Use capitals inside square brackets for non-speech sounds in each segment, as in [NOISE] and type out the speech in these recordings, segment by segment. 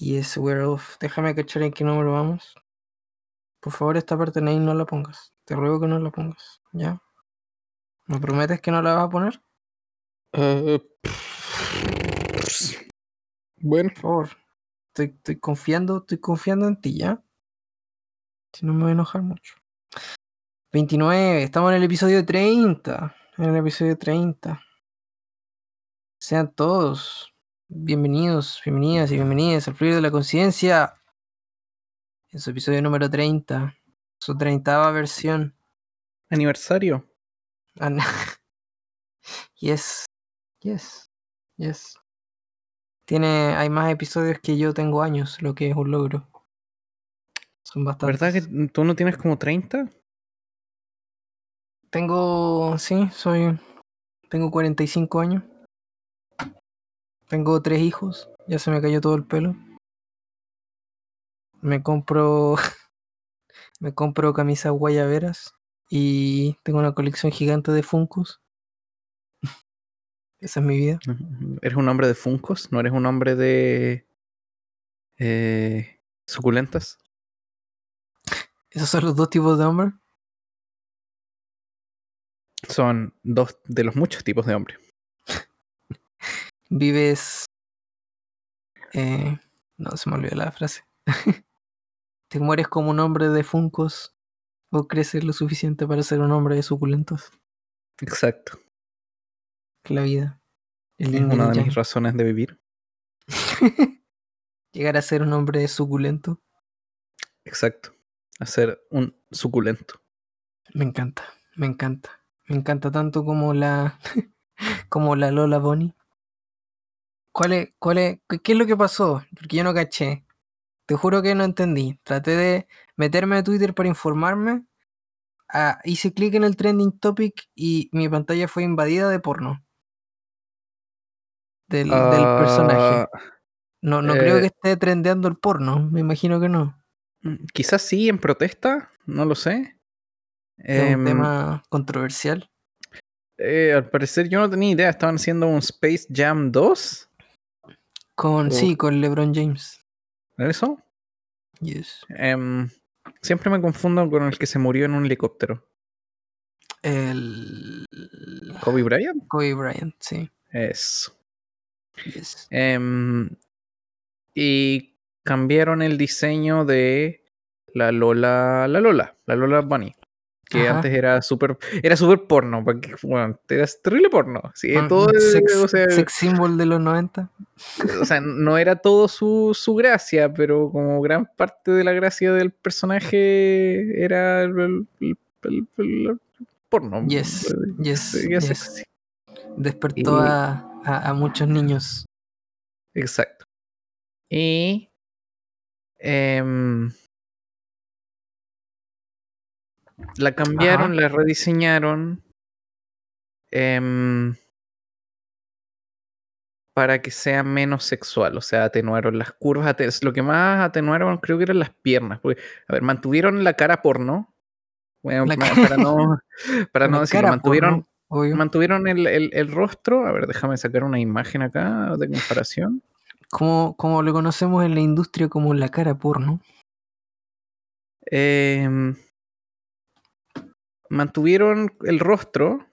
Yes, we're off. Déjame cachar en qué número vamos. Por favor, esta parte Nate no la pongas. Te ruego que no la pongas. ¿Ya? ¿Me prometes que no la vas a poner? Eh, bueno, Por favor. Estoy, estoy confiando, estoy confiando en ti, ¿ya? Si no me voy a enojar mucho. 29, estamos en el episodio 30. En el episodio 30. Sean todos bienvenidos, bienvenidas y bienvenidas al Fluir de la Conciencia. En su episodio número 30. Su 30 versión. aniversario. Ah, no. [LAUGHS] yes. Yes. Yes. Tiene, hay más episodios que yo tengo años, lo que es un logro. Son bastantes. ¿Verdad que tú no tienes como 30? Tengo, sí, soy, tengo 45 años. Tengo tres hijos, ya se me cayó todo el pelo. Me compro, [LAUGHS] me compro camisas guayaberas y tengo una colección gigante de Funkos. [LAUGHS] Esa es mi vida. ¿Eres un hombre de funcos? ¿No eres un hombre de eh, suculentas? Esos son los dos tipos de hombres. Son dos de los muchos tipos de hombre. Vives. eh, no, se me olvidó la frase. [LAUGHS] Te mueres como un hombre de Funkos o creces lo suficiente para ser un hombre de suculentos. Exacto. La vida. El Es una de mis razones de vivir. [LAUGHS] Llegar a ser un hombre suculento. Exacto. Hacer un suculento. Me encanta, me encanta. Me encanta tanto como la [LAUGHS] como la Lola Bonnie. ¿Cuál es, cuál es, qué, es lo que pasó? Porque yo no caché. Te juro que no entendí. Traté de meterme a Twitter para informarme. Ah, hice clic en el trending topic y mi pantalla fue invadida de porno. Del, del personaje. Ah, No, no creo eh, que esté trendeando el porno. Me imagino que no. mm, Quizás sí en protesta, no lo sé. Es un Em, tema controversial. eh, al parecer yo no tenía idea. Estaban haciendo un Space Jam 2. Con, o- sí, con LeBron James. ¿Eso? Yes. Em, siempre me confundo con el que se murió en un helicóptero. El. ¿Kobe Bryant? Kobe Bryant, sí. Eso. Yes. Em, y cambiaron el diseño de la Lola, la Lola, la Lola Bunny. Que Ajá. antes era súper, era súper porno, porque, bueno, era terrible porno. Sí, Un- todo sex, o, sea, sex symbol de los 90. o sea, no era todo su, su gracia, pero como gran parte de la gracia del personaje era el, el- el- porno. Yes, yes, yes. Despertó Y- a, a, a muchos niños. Exacto. Y em, la cambiaron, la rediseñaron em, para que sea menos sexual. O sea, atenuaron las curvas. lo que más atenuaron creo que eran las piernas. Porque, a ver, mantuvieron la cara porno. Bueno, La para no, [LAUGHS] para no decirlo, mantuvieron, porno, mantuvieron el, el- el rostro. A ver, déjame sacar una imagen acá de comparación. como, como lo conocemos en la industria como la cara porno. Em, mantuvieron el rostro,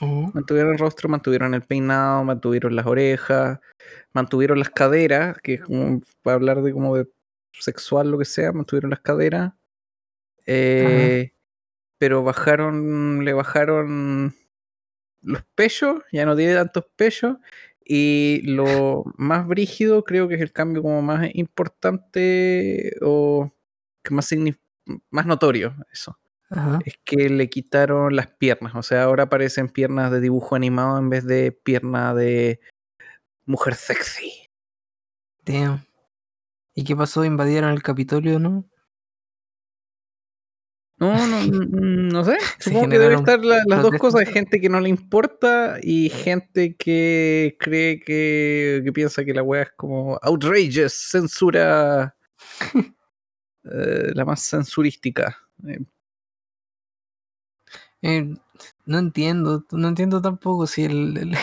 Ujú. mantuvieron el rostro, mantuvieron el peinado, mantuvieron las orejas, mantuvieron las caderas, que es como para hablar de como de sexual lo que sea, mantuvieron las caderas. eh, pero bajaron, le bajaron los pechos, ya no tiene tantos pechos. Y lo [LAUGHS] más brígido, creo que es el cambio como más importante o que más, más notorio, eso. Ajá. Es que le quitaron las piernas. O sea, ahora aparecen piernas de dibujo animado en vez de pierna de mujer sexy. Damn. ¿Y qué pasó? ¿Invadieron el Capitolio, no? No, [LAUGHS] no, mm, no sé. Supongo que debe estar la- las dos cosas. Gente que no le importa y gente que cree que, que piensa que la weá es como outrageous, censura. [LAUGHS] eh, la más censurística. Eh, Eh, no entiendo, no entiendo tampoco si el, el-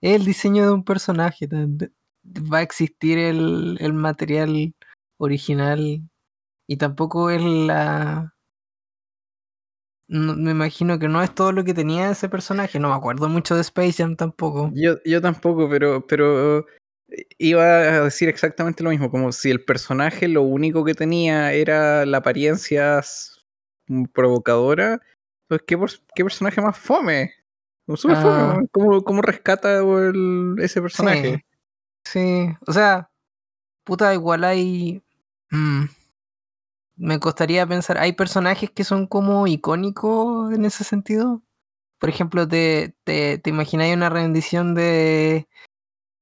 [LAUGHS] diseño de un personaje. va a existir el, el material original y tampoco es la... me imagino que no es todo lo que tenía ese personaje. No me acuerdo mucho de Space Jam tampoco. Yo, yo tampoco, pero, pero eh, iba a decir exactamente lo mismo, como si el personaje lo único que tenía era la apariencia provocadora, pues qué, pers- qué personaje más fome. Fome, Ah. weón. ¿Cómo, cómo rescata el- ese personaje? Sí, sí. O sea, puta, igual hay... mm, me costaría pensar, hay personajes que son como icónicos en ese sentido. Por ejemplo, te, te, te imagináis una rendición de,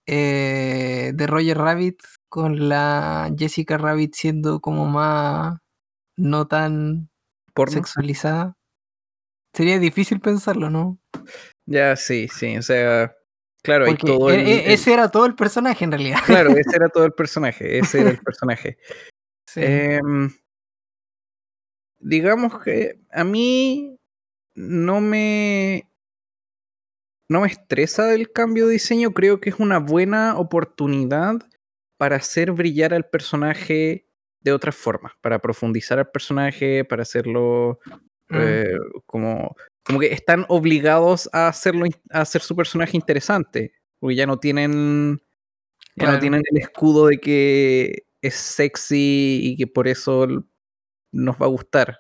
eh, de Roger Rabbit con la Jessica Rabbit siendo como más no tan ¿Porno? sexualizada. Sería difícil pensarlo, ¿no? Ya, sí, sí, o sea, claro, hay Porque todo e- el- e- el- ese era todo el personaje en realidad. Claro, ese era todo el [LAUGHS] personaje, ese era el personaje. Sí. Em, digamos que a mí no me no me estresa el cambio de diseño, creo que es una buena oportunidad para hacer brillar al personaje de otra forma, para profundizar al personaje, para hacerlo Mm, eh, como, como que están obligados a hacerlo a hacer su personaje interesante, porque ya no tienen ya no tienen el escudo de que es sexy y que por eso nos va a gustar.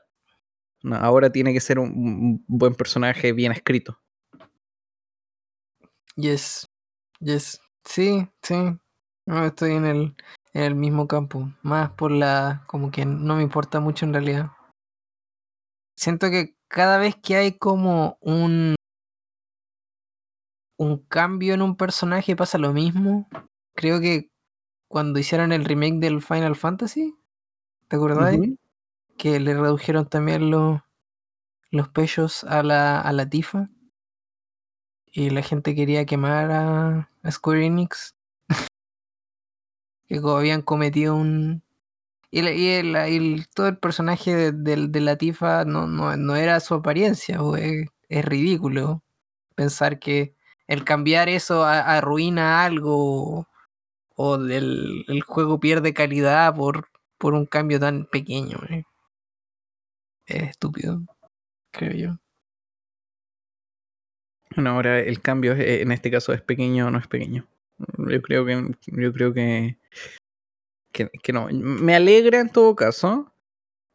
No, ahora tiene que ser un, un buen personaje bien escrito. Yes, yes. Sí, sí. No, estoy en el, en el mismo campo. Más por la. como que no me importa mucho en realidad. Siento que cada vez que hay como un. un cambio en un personaje pasa lo mismo. Creo que cuando hicieron el remake del Final Fantasy, ¿te acordás? Que le redujeron también los, los pechos a la, a la Tifa. Y la gente quería quemar a, a Square Enix. [LAUGHS] que habían cometido un... Y, el, todo el personaje de, de- de la Tifa no, no, no era su apariencia, es, es ridículo pensar que el cambiar eso arruina algo o el, el juego pierde calidad por, por un cambio tan pequeño. Es estúpido, creo yo. Bueno, ahora el cambio eh, en este caso es pequeño o no es pequeño. Yo creo que yo creo que, que, que no. Me alegra en todo caso.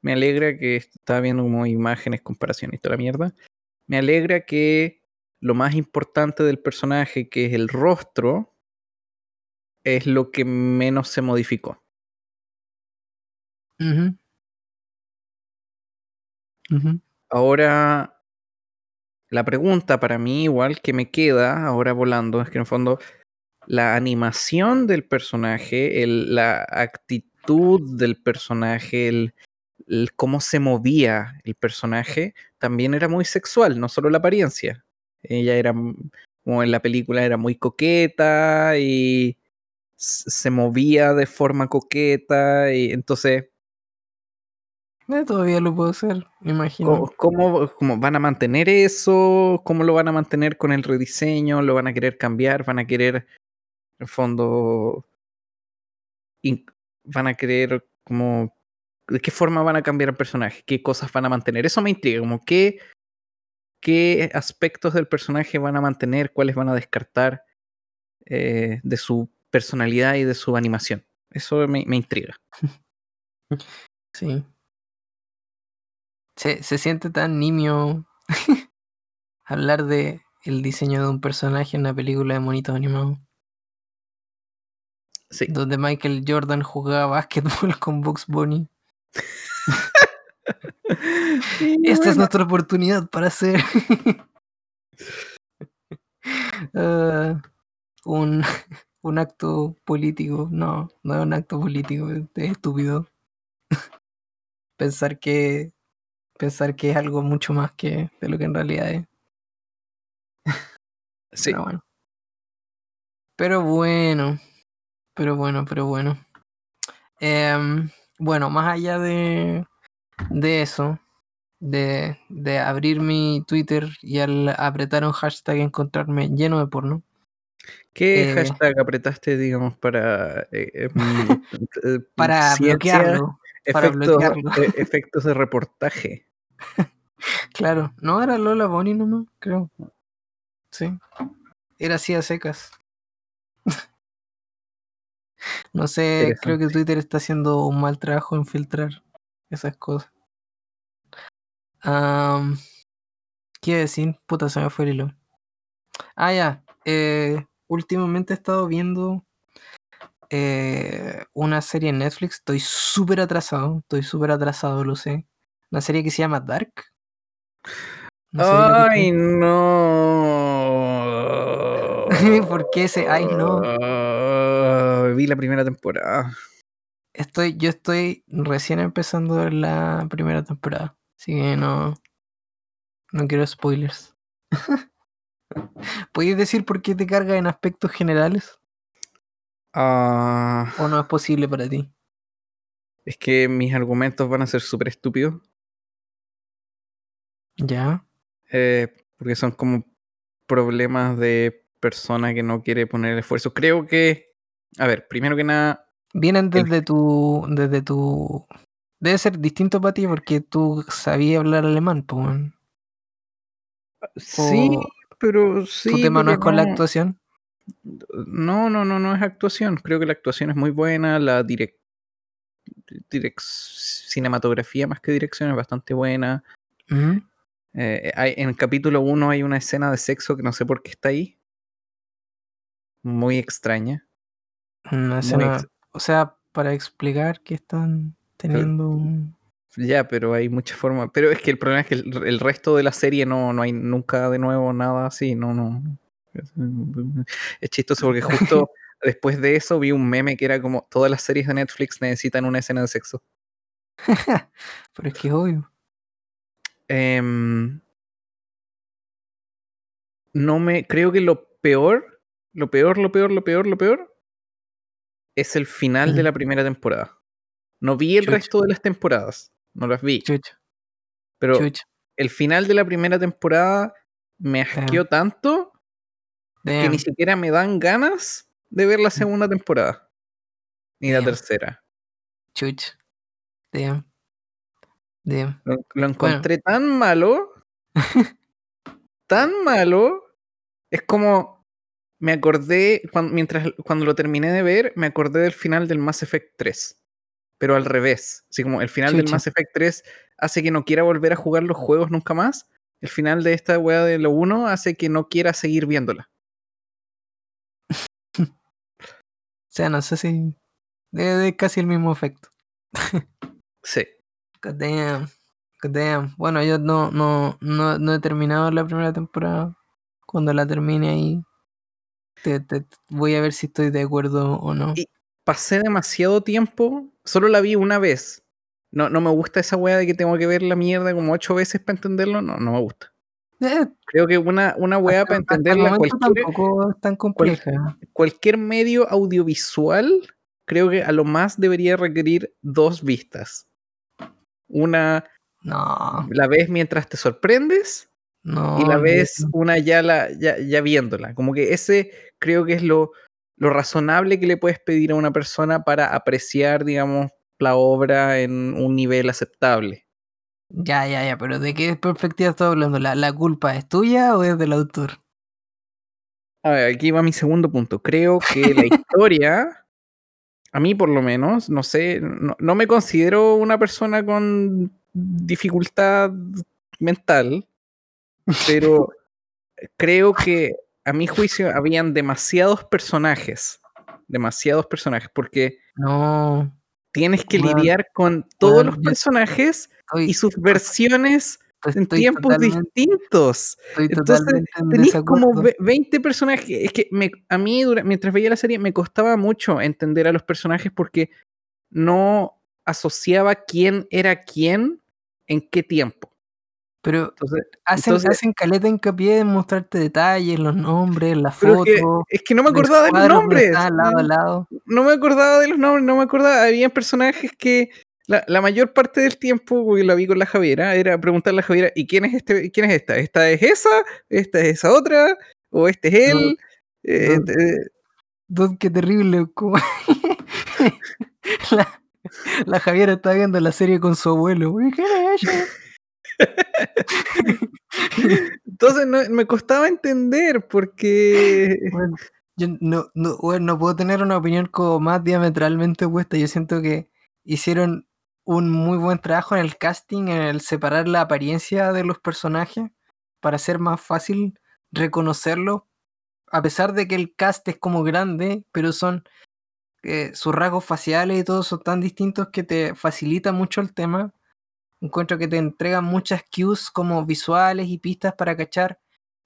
Me alegra que estaba viendo como imágenes, comparaciones y toda la mierda. Me alegra que lo más importante del personaje, que es el rostro, es lo que menos se modificó. Ahora, la pregunta para mí, igual que me queda ahora volando, es que en el fondo la animación del personaje, el- la actitud del personaje, el, el cómo se movía el personaje, también era muy sexual, no solo la apariencia. Ella era, como en la película, era muy coqueta y se movía de forma coqueta y entonces Eh, todavía lo puedo hacer, me imagino. ¿Cómo, cómo- cómo van a mantener eso? ¿Cómo lo van a mantener con el rediseño? ¿Lo van a querer cambiar? ¿Van a querer, en el fondo, van a querer como... ¿De qué forma van a cambiar el personaje? ¿Qué cosas van a mantener? Eso me intriga, como qué, qué aspectos del personaje van a mantener, cuáles van a descartar eh, de su personalidad y de su animación. Eso me, me intriga. [LAUGHS] Sí. Se, se siente tan nimio [LAUGHS] hablar de el diseño de un personaje en una película de monitos animados. Sí. Donde Michael Jordan jugaba básquetbol con Bugs Bunny. [LAUGHS] Esta es nuestra oportunidad para hacer [LAUGHS] ah, un, [LAUGHS] un acto político. No, no es un acto político, es es estúpido. pensar que pensar que es algo mucho más que de lo que en realidad es. sí. Pero bueno. Pero bueno. Pero bueno, pero bueno. Em, bueno, más allá de, de eso, de, de abrir mi Twitter y al apretar un hashtag encontrarme lleno de porno. ¿Qué Eh, hashtag apretaste, digamos, para eh, eh, [LAUGHS] [LAUGHS] para bloquearlo. Para bloquearlo. [LAUGHS] efectos de reportaje? Claro, no era Lola Bonnie nomás, creo. Sí. Era así a secas. No sé, creo que. Twitter está haciendo un mal trabajo en filtrar esas cosas. Am, ¿Qué decir? Puta, se me fue el hilo. Ah, ya. eh, últimamente he estado viendo eh, una serie en Netflix. Estoy súper atrasado. Estoy súper atrasado, lo sé. Una serie que se llama Dark. ¡Ay, no! [LAUGHS] ¿Por qué ese ay no? [LAUGHS] Vi la primera temporada. Estoy, yo estoy recién empezando a ver la primera temporada. Así que no. No quiero spoilers. [LAUGHS] ¿Puedes decir por qué te carga en aspectos generales? Ah, ¿O no es posible para ti? es que mis argumentos van a ser súper estúpidos. Ya. eh, porque son como problemas de persona que no quiere poner esfuerzo. Creo que, a ver, primero que nada, Vienen El- desde tu. Desde tu. Debe ser distinto para ti porque tú sabías hablar alemán, pues. sí, pero tu sí, tema no es con la actuación. no, no, no, no es actuación. Creo que la actuación es muy buena, la direc direc- cinematografía más que dirección es bastante buena. Ujú. Eh, hay, en el capítulo 1 hay una escena de sexo que no sé por qué está ahí. Muy extraña. Una Muy escena. ex- O sea, para explicar que están teniendo un. Ya, pero hay muchas formas. Pero es que el problema es que el, el resto de la serie no, no hay nunca de nuevo nada así. No, no. Es, es chistoso porque justo [LAUGHS] después de eso vi un meme que era como todas las series de Netflix necesitan una escena de sexo. [LAUGHS] Pero es que es obvio. Em, no me. Creo que lo peor, lo peor, lo peor, lo peor, lo peor es el final de Mm. la primera temporada. No vi el Chucha. resto de las temporadas. No las vi. Chucha, Pero chucha. el final de la primera temporada me asqueó tanto que ni siquiera me dan ganas de ver la segunda temporada. Ni la tercera. Chucha. Damn. Damn. Lo, lo encontré tan malo. [LAUGHS] tan malo. Es como. Me acordé. Cuando, mientras, cuando lo terminé de ver, me acordé del final del Mass Effect 3. Pero al revés. Así como el final del. Mass Effect 3 hace que no quiera volver a jugar los juegos nunca más. El final de esta weá de lo 1 hace que no quiera seguir viéndola. [LAUGHS] O sea, no sé si. Debe de casi el mismo efecto. Sí. God damn. God damn. Bueno, yo no, no, no, no he terminado la primera temporada. Cuando la termine ahí, te, te- voy a ver si estoy de acuerdo o no. Y pasé demasiado tiempo. Solo la vi una vez. No, no me gusta esa weá de que tengo que ver la mierda como ocho veces para entenderlo. No, no me gusta. Eh, Creo que una, una weá para entenderla, cualquier, tampoco es tan compleja. cualquier medio audiovisual, creo que a lo más debería requerir dos vistas. Una No, la ves mientras te sorprendes no. y la ves una ya, la, ya, ya viéndola. Como que ese creo que es lo, lo razonable que le puedes pedir a una persona para apreciar, digamos, la obra en un nivel aceptable. Ya, ya, ya, pero ¿de qué perspectiva estás hablando? ¿La, ¿La culpa es tuya o es del autor? A ver, aquí va mi segundo punto. Creo que la [LAUGHS] historia, a mí por lo menos, no sé, no, no me considero una persona con dificultad mental, pero [LAUGHS] creo que a mi juicio habían demasiados personajes, demasiados personajes, porque No, tienes que lidiar con todos los personajes estoy, y sus versiones en tiempos distintos. Entonces, tenéis como desacuerdo. ve- 20 personajes. Es que me, a mí, dura- mientras veía la serie, me costaba mucho entender a los personajes porque no asociaba quién era quién en qué tiempo. Pero Entonces, hacen, entonces hacen caleta hincapié en mostrarte detalles, los nombres, las que, fotos, es que no me acordaba de los nombres. lado a lado. No me acordaba de los nombres, no me acordaba. Había personajes que la, la mayor parte del tiempo, porque la vi con la Javiera, era preguntarle a la Javiera, ¿y quién es este? ¿Quién es esta? ¿Esta es esa? ¿Esta es esa otra? ¿O este es él? Eh, Don- eh, Don, qué terrible. [LAUGHS] la, la Javiera está viendo la serie con su abuelo. ¿Qué es eso? Entonces me costaba entender porque... Bueno, yo no, no, bueno, no puedo tener una opinión como más diametralmente opuesta. Yo siento que hicieron un muy buen trabajo en el casting, en el separar la apariencia de los personajes para hacer más fácil reconocerlos, a pesar de que el cast es como grande, pero son eh, sus rasgos faciales y todo son tan distintos que te facilita mucho el tema. Encuentro que te entregan muchas cues como visuales y pistas para cachar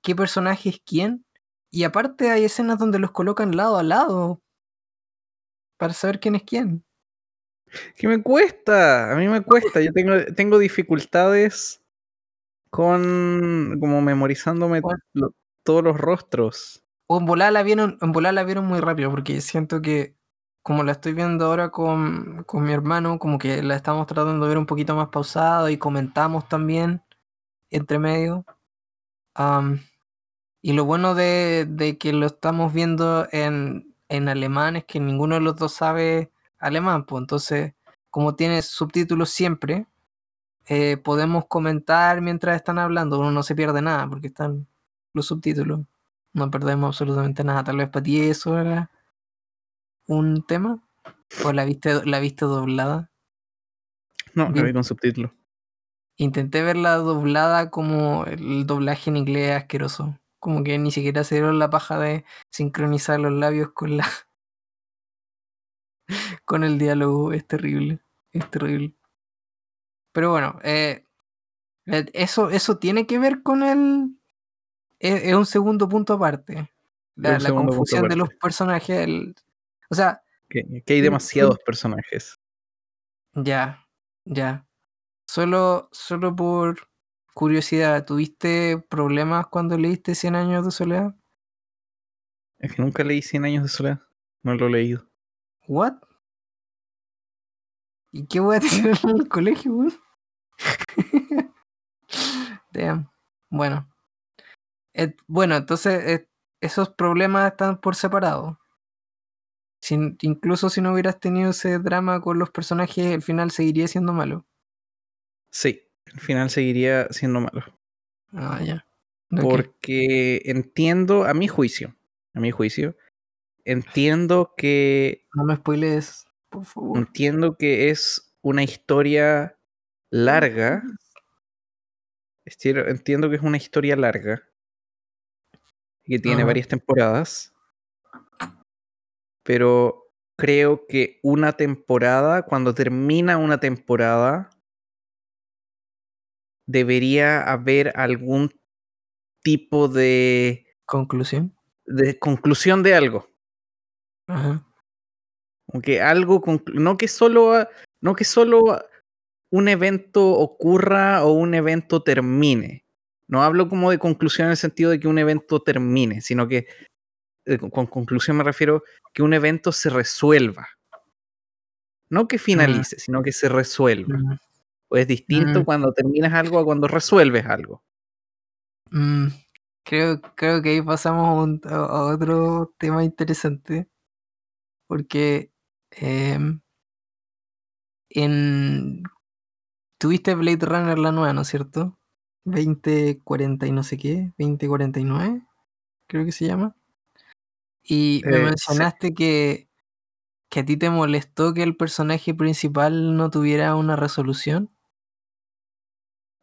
qué personaje es quién. Y aparte hay escenas donde los colocan lado a lado para saber quién es quién. Que me cuesta, a mí me cuesta. Yo tengo, tengo dificultades con como memorizándome Bueno. lo- todos los rostros. O en volar la vieron, en volar la vieron muy rápido, porque siento que como la estoy viendo ahora con, con mi hermano, como que la estamos tratando de ver un poquito más pausado y comentamos también entre medio. Y lo bueno de, de que lo estamos viendo en, en alemán es que ninguno de los dos sabe alemán, pues entonces, como tiene subtítulos siempre, eh, podemos comentar mientras están hablando, uno no se pierde nada porque están los subtítulos. No perdemos absolutamente nada. Tal vez para ti eso era un tema. ¿O la viste, la viste doblada? No, la vi con subtítulos. Intenté verla doblada como el doblaje en inglés asqueroso. Como que ni siquiera se dieron la paja de sincronizar los labios con la [LAUGHS] con el diálogo. Es terrible. Es terrible. Pero bueno, eh, eh, eso, eso tiene que ver con el. Es, es un segundo punto aparte. La, confusión de los personajes. el- o sea, Que, que hay Sí, demasiados sí. personajes. Ya, ya. Solo, solo por curiosidad, ¿tuviste problemas cuando leíste 100 años de soledad? Es que nunca leí 100 años de soledad. No lo he leído. ¿What? ¿Y qué voy a tener en el colegio, weón? [LAUGHS] Damn. Bueno. Eh, bueno, entonces eh, esos problemas están por separado. Incluso si no hubieras tenido ese drama con los personajes, el final seguiría siendo malo. Sí, al final seguiría siendo malo. Ah, ya. Porque entiendo, a mi juicio, a mi juicio, entiendo que No me spoilees, por favor. entiendo que es una historia larga. Entiendo que es una historia larga. Que tiene varias temporadas. Pero creo que una temporada, cuando termina una temporada, debería haber algún tipo de, Conclusión. de conclusión de algo. Ajá. Como que algo, no que solo, no que solo un evento ocurra o un evento termine. No hablo como de conclusión en el sentido de que un evento termine, sino que eh, con- con conclusión me refiero que un evento se resuelva. No que finalice, sino que se resuelva. Pues es distinto cuando terminas algo a cuando resuelves algo. mm, creo, creo que ahí pasamos a, un- a- otro tema interesante. Porque em, en tuviste Blade Runner la nueva, ¿no es cierto? 2040 y no sé qué, 2049, creo que se llama. Y me Eh, sí. mencionaste que, que a ti te molestó que el personaje principal no tuviera una resolución.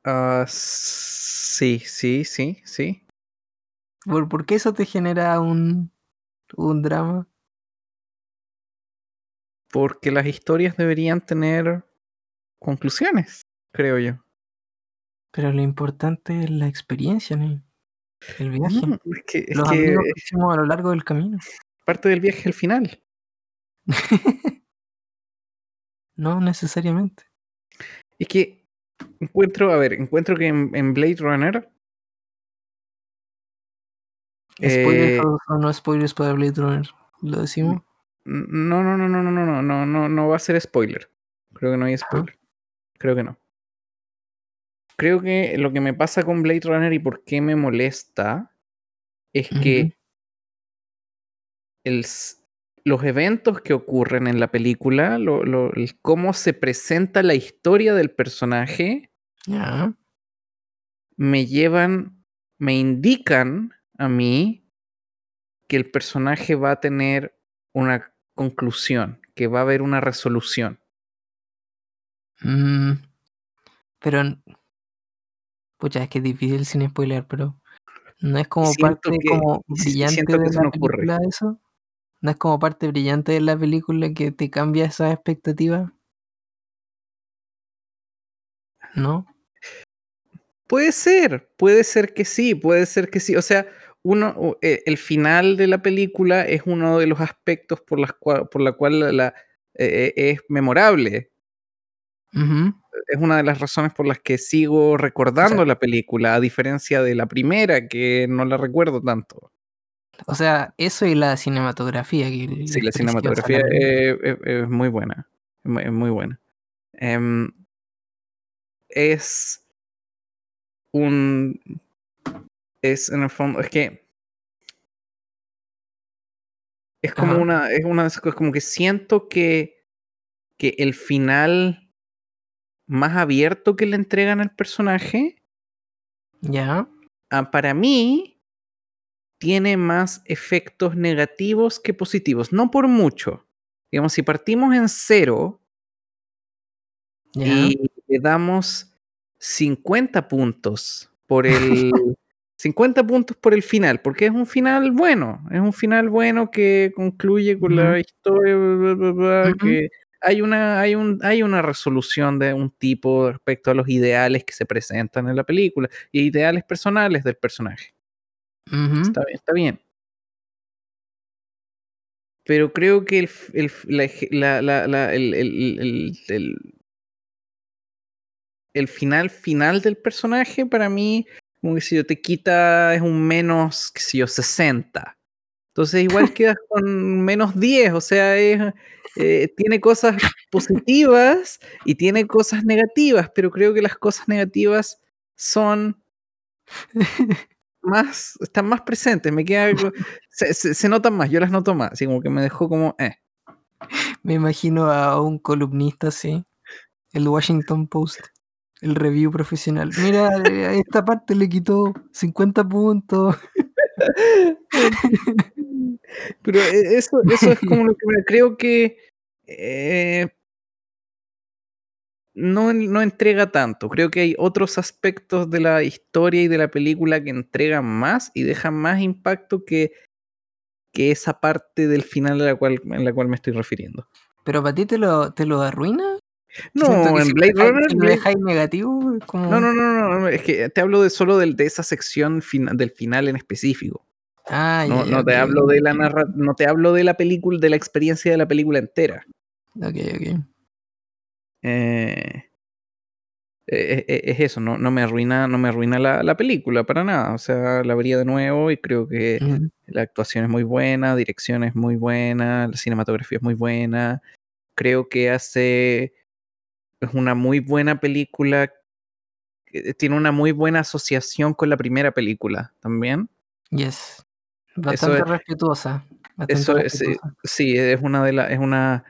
Ah, sí, sí, sí, sí. ¿Por, por qué eso te genera un, un drama? Porque las historias deberían tener conclusiones, creo yo. Pero lo importante es la experiencia, ¿no? El viaje, No, es que, es los que amigos que hicimos a lo largo del camino. parte del viaje al final. [LAUGHS] no necesariamente. Es que encuentro, a ver, encuentro que en, en Blade Runner. Spoilers eh, o, o no spoilers para Blade Runner. ¿Lo decimos? no, no, no, no, no, no, no, no, no, no va a ser spoiler. Creo que no hay spoiler. Creo que no. Creo que lo que me pasa con Blade Runner y por qué me molesta es que los eventos que ocurren en la película, cómo se presenta la historia del personaje, me llevan, me indican a mí que el personaje va a tener una conclusión, que va a haber una resolución. Mm, pero, pucha, es que es difícil sin spoiler, pero no es como parte como brillante de la película eso. ¿No es como parte brillante de la película que te cambia esa expectativa? ¿No? Puede ser, puede ser que sí, puede ser que sí. O sea, uno, eh, el final de la película es uno de los aspectos por, las por la cual la, eh, es memorable. Es una de las razones por las que sigo recordando la película, a diferencia de la primera, que no la recuerdo tanto. O sea, eso y la cinematografía. sí, la cinematografía es, muy buena. Es muy buena. Em, es un. Es en el fondo. Es que. Es como una. Es una es como que siento que. Que el final más abierto que le entregan al personaje. Ya. Ah, para mí tiene más efectos negativos que positivos, no por mucho. Digamos, si partimos en cero y le damos 50 puntos por el [LAUGHS] 50 puntos por el final, porque es un final bueno, es un final bueno que concluye con la historia, que hay una, hay, un, hay una resolución de un tipo respecto a los ideales que se presentan en la película y ideales personales del personaje. Está bien, está bien. Pero creo que el, la, la, la, el, el, el, final final del personaje para mí, como que si yo te quita, es un menos, que si yo, 60. Entonces igual [LAUGHS] quedas con menos 10, o sea, es, eh, tiene cosas positivas y tiene cosas negativas, pero creo que las cosas negativas son más, están más presentes, me queda [LAUGHS] se, se, notan más, yo las noto más, así como que me dejó como, eh. Me imagino a un columnista así, el Washington Post, el review profesional. Mira, a esta parte le quitó 50 puntos. [LAUGHS] Pero e, eso, eso es como [LAUGHS] lo que me creo que eh, no, no entrega tanto. Creo que hay otros aspectos de la historia y de la película que entregan más y dejan más impacto que, que esa parte del final a la cual, en la cual me estoy refiriendo. ¿Pero para ti te lo, te lo arruina? No, en Blade Runner. lo dejáis negativo? No, no, no, no, es que te hablo de solo de, de esa sección del final en específico. Ah, no, no te hablo de la narra no te hablo de la película, de la experiencia de la película entera. Ok, ok. Eh, e, e, es eso, no, no, me arruina, no me arruina la, película para nada. O sea, la vería de nuevo y creo que la actuación es muy buena, dirección es muy buena, la cinematografía es muy buena. Creo que hace. Es una muy buena película. Tiene una muy buena asociación con la primera película también. Yes. Bastante respetuosa. eso Es, sí, es una de las. Es una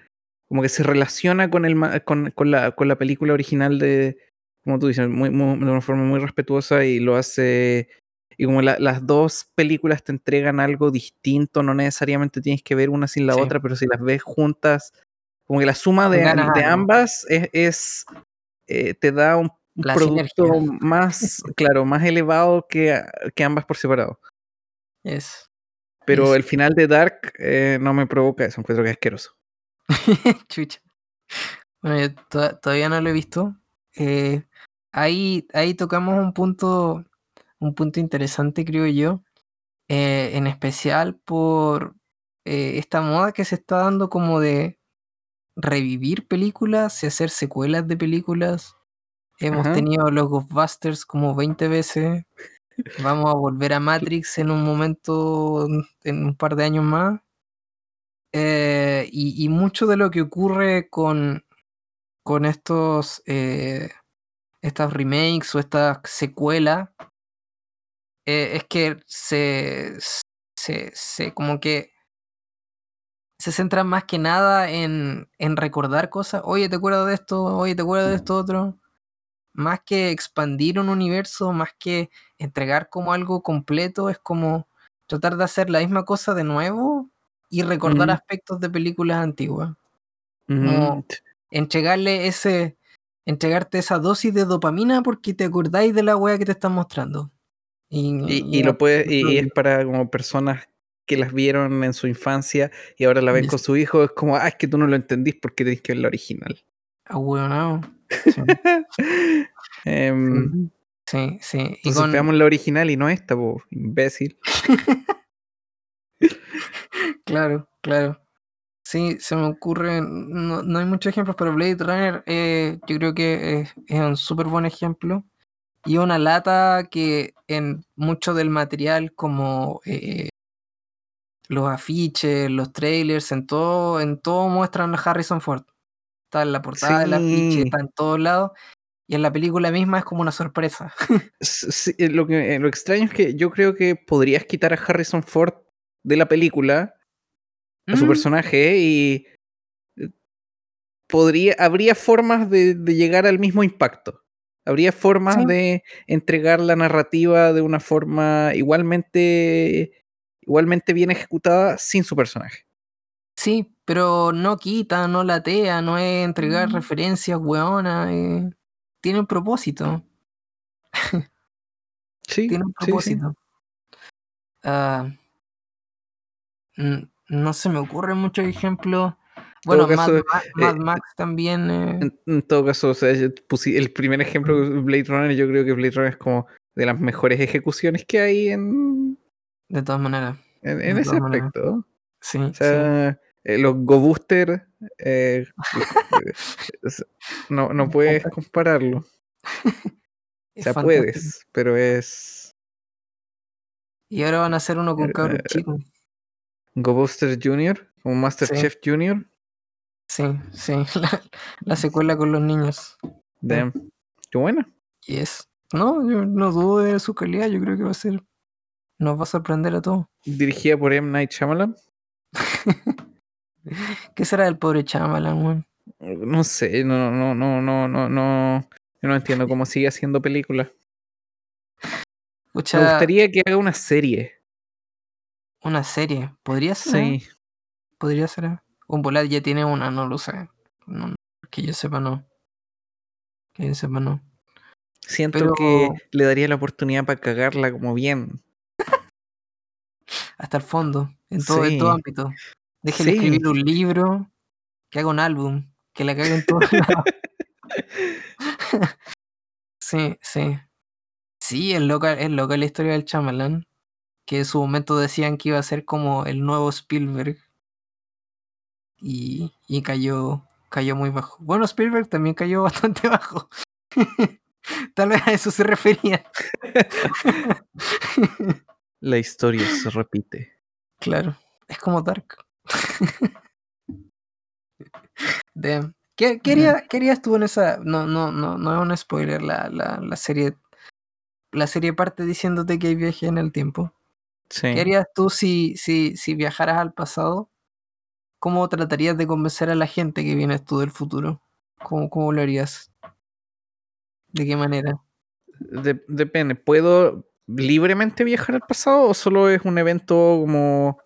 como que se relaciona con, el, con, con, la, con la película original de, como tú dices, muy, de una forma muy respetuosa y lo hace... Y como las dos películas te entregan algo distinto, no necesariamente tienes que ver una sin la otra, pero si las ves juntas, como que la suma de, de ambas es, es eh, te da un, producto más, claro, más elevado que, que ambas por separado. Es. Pero el final de Dark eh, no me provoca eso, encuentro que es asqueroso. [LAUGHS] Chucha. Bueno, yo todavía no lo he visto. Eh, ahí, ahí tocamos un punto, un punto interesante, creo yo. Eh, en especial por esta moda que se está dando como de revivir películas y hacer secuelas de películas. Hemos tenido los Ghostbusters como 20 veces. Vamos a volver a Matrix en un momento, en un par de años más. Eh, y, mucho de lo que ocurre con, con estos, eh, estas remakes o estas secuelas eh, es que se, se, se, como que se centran más que nada en, en recordar cosas. Oye, ¿te acuerdas de esto? Oye, ¿te acuerdas de esto otro? Más que expandir un universo, más que entregar como algo completo, es como tratar de hacer la misma cosa de nuevo y recordar Mm. aspectos de películas antiguas. Mm, Como entregarle ese, entregarte esa dosis de dopamina porque te acordáis de la wea que te están mostrando. Y, Y, y lo puede, y, es para como personas que las vieron en su infancia y ahora la ven Yes. con su hijo, es como, ah, es que tú no lo entendís porque tenés que ver la original. Ahueonado. Sí, [LAUGHS] Em, sí, sí. Y Entonces con, veamos la original y no esta, po, imbécil. [LAUGHS] Claro, claro. Sí, se me ocurre, no, no hay muchos ejemplos, pero Blade Runner eh, yo creo que es, es un súper buen ejemplo. Y una lata que en mucho del material como eh, los afiches, los trailers, en todo, en todo muestran a Harrison Ford. Está en la portada del afiche, Sí. está en todos lados. Y en la película misma es como una sorpresa. [LAUGHS] Sí, eh, lo, que, eh, lo extraño es que yo creo que podrías quitar a Harrison Ford de la película, a su Mm, personaje, y eh, podría, habría formas de, de llegar al mismo impacto. Habría formas Sí. de entregar la narrativa de una forma igualmente, igualmente bien ejecutada sin su personaje. Sí, pero no quita, no latea, no es entregar Mm. referencias weonas. eh, tiene un propósito. Sí, tiene un sí, sí. propósito. Ah, no se me ocurren muchos ejemplos. Bueno, Mad, caso, Mad eh, Max también. eh, En, en todo caso, o sea, el primer ejemplo de Blade Runner, yo creo que Blade Runner es como de las mejores ejecuciones que hay en, de todas maneras. en, ese maneras. aspecto. Sí, O sea, eh, los Go Booster, eh, [LAUGHS] eh, no, no Es puedes compararlo. O sí. Sea, puedes, pero es Y ahora van a hacer uno con Eh, cabros chicos. Go Booster Jr., como Masterchef. Sí, sí. [LAUGHS] La, la secuela con los niños. Damn. Qué buena. Yes. No, yo no dudo de su calidad. Yo creo que va a ser. Nos va a sorprender a todos. Dirigida por M. Night Shyamalan. [LAUGHS] [LAUGHS] ¿Qué será del pobre Chamalan, weón? No sé, no, no, no, no, no, no. Yo no entiendo cómo sigue haciendo películas. Me gustaría que haga una serie. una serie. ¿Podría ser? eh? Sí. Podría ser. eh. Un volar ya tiene una, no lo sé. No, no, que yo sepa, no. Que yo sepa, no. Siento Pero- que le daría la oportunidad para cagarla como bien. [LAUGHS] Hasta el fondo. En todo, en todo Sí. ámbito. Déjele Sí. escribir un libro. Que haga un álbum. Que la cague en todos lados. [LAUGHS] [LAUGHS] Sí, sí. Sí, es loca, es loca la historia del Chamalan. Que en su momento decían que iba a ser como el nuevo Spielberg. Y, y cayó, cayó muy bajo. Bueno, Spielberg también cayó [LAUGHS] bastante bajo. Tal vez a eso se refería. La historia se repite. claro, es como Dark. Damn. ¿Qué, qué haría- qué harías tú en esa? No, no, no, no es un spoiler. La, la, la serie. La serie parte diciéndote que hay viaje en el tiempo. Sí. ¿Qué harías tú si, si, si viajaras al pasado? ¿Cómo tratarías de convencer a la gente que vienes tú del futuro? ¿Cómo, cómo lo harías? ¿De qué manera? De- depende. ¿Puedo libremente viajar al pasado o solo es un evento como,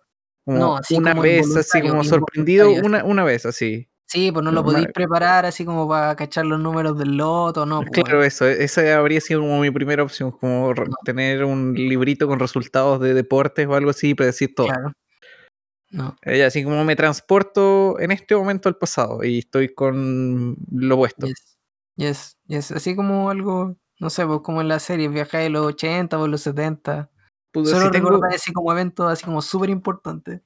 como No, así una como vez, así como sorprendido, una, una vez así? Sí, pues no lo podéis preparar así como para cachar los números del loto, no. pues, Claro, eso, esa habría sido como mi primera opción, como No. tener un librito con resultados de deportes o algo así y predecir todo. Claro. No. Eh, así como me transporto en este momento al pasado y estoy con lo opuesto. Yes. Yes. Yes. Así como algo, no sé, pues como en la serie, viajáis de los 80 o los 70. Puta, Solo si tengo, recordáis así como eventos así como súper importantes.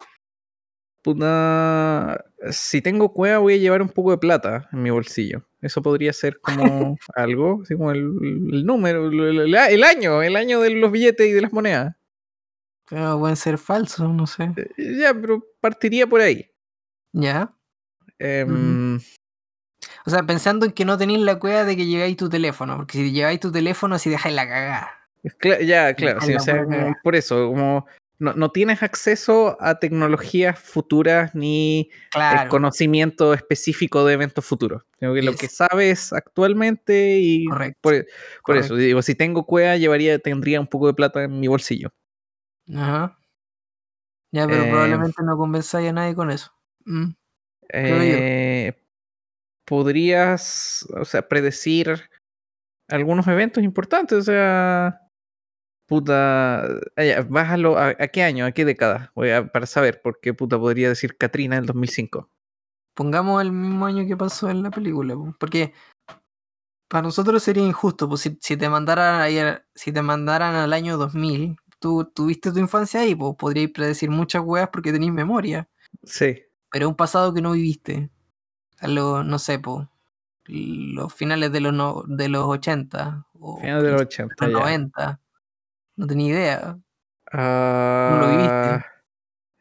puta, si tengo cueva voy a llevar un poco de plata en mi bolsillo. Eso podría ser como [LAUGHS] algo, así como el, el número, el, año, el año de los billetes y de las monedas. Pero pueden ser falsos, no sé. Eh, Ya, pero partiría por ahí. ¿Ya? Em, O sea, pensando en que no tenéis la cueva de que lleváis tu teléfono, porque si lleváis tu teléfono así dejáis la cagada. Cla- ya, claro, sí, o sea, por eso, como no, no tienes acceso a tecnologías futuras ni el Claro. conocimiento específico de eventos futuros. Sino que lo que sabes actualmente y Correcto. por, por eso, digo, si tengo cueva, llevaría, tendría un poco de plata en mi bolsillo. Ajá. Ya, pero Eh, probablemente no convenzáis a nadie con eso. Mm. Eh, podrías, o sea, predecir algunos eventos importantes, o sea, puta, ya, bájalo, ¿a, a qué año, a qué década? Voy a, para saber, porque puta, podría decir Katrina del 2005. Pongamos el mismo año que pasó en la película, po, porque para nosotros sería injusto, pues si, si te mandaran a- si te mandaran al año 2000, tú tuviste tu infancia ahí, pues podríais predecir muchas weas porque tenéis memoria, Sí, pero un pasado que no viviste. A los, no sé, pues, los finales de los, no- de los 80 o final de los principios 80 de los ya. 90. No tenía idea. Ah, lo viviste.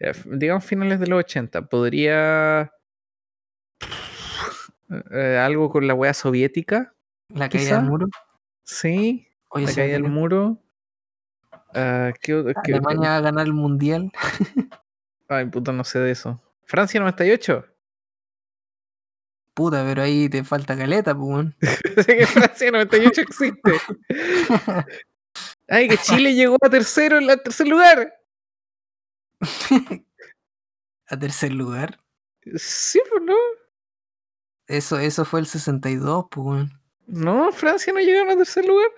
ya, f- digamos finales de los 80. Podría. eh, algo con la wea soviética, La caída Quizá. del muro. sí. Oye, la caída del muro. Ah, ¿qué o- qué- Alemania va a ganar el mundial. [LAUGHS] Ay, puta, no sé de eso. Francia 98. Puta, pero ahí te falta caleta, pues. weón. [LAUGHS] Sé que Francia 98 existe. [LAUGHS] Ay, que Chile llegó a tercero en la tercer lugar. A tercer lugar. Sí, pues no. Eso, eso fue el 62, pues. No, Francia no llegaron a tercer lugar.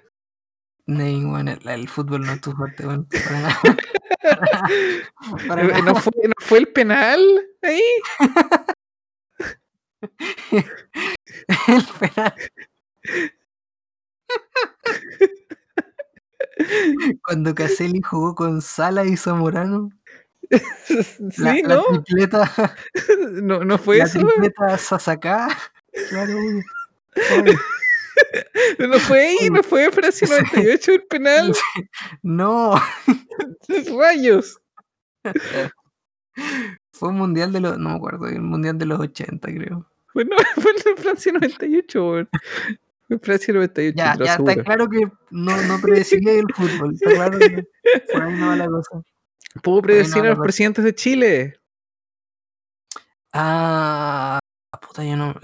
Weón, el, el fútbol no es tu fuerte, weón. Para nada. [LAUGHS] Para nada. ¿No fue, ¿No fue el penal ahí? [LAUGHS] El penal. [LAUGHS] Cuando Caselli jugó con Sala y Zamorano, [LAUGHS] la, Sí, la ¿no? tripleta, [LAUGHS] ¿no? ¿No fue la eso? tripleta Sasacá. Claro, [LAUGHS] ¿No fue ahí? ¿No fue Francia 98 el penal? No, Rayos. fue un mundial de los, no me acuerdo, el mundial de los 80, creo. Bueno, fue en Francia 98, weón. Fue [LAUGHS] Francia 98, Ya, ya está claro que no, no predeciría el fútbol. Está claro que por ahí no va la cosa. Puedo predecir no, a los presidentes de Chile. Ah, puta, yo no.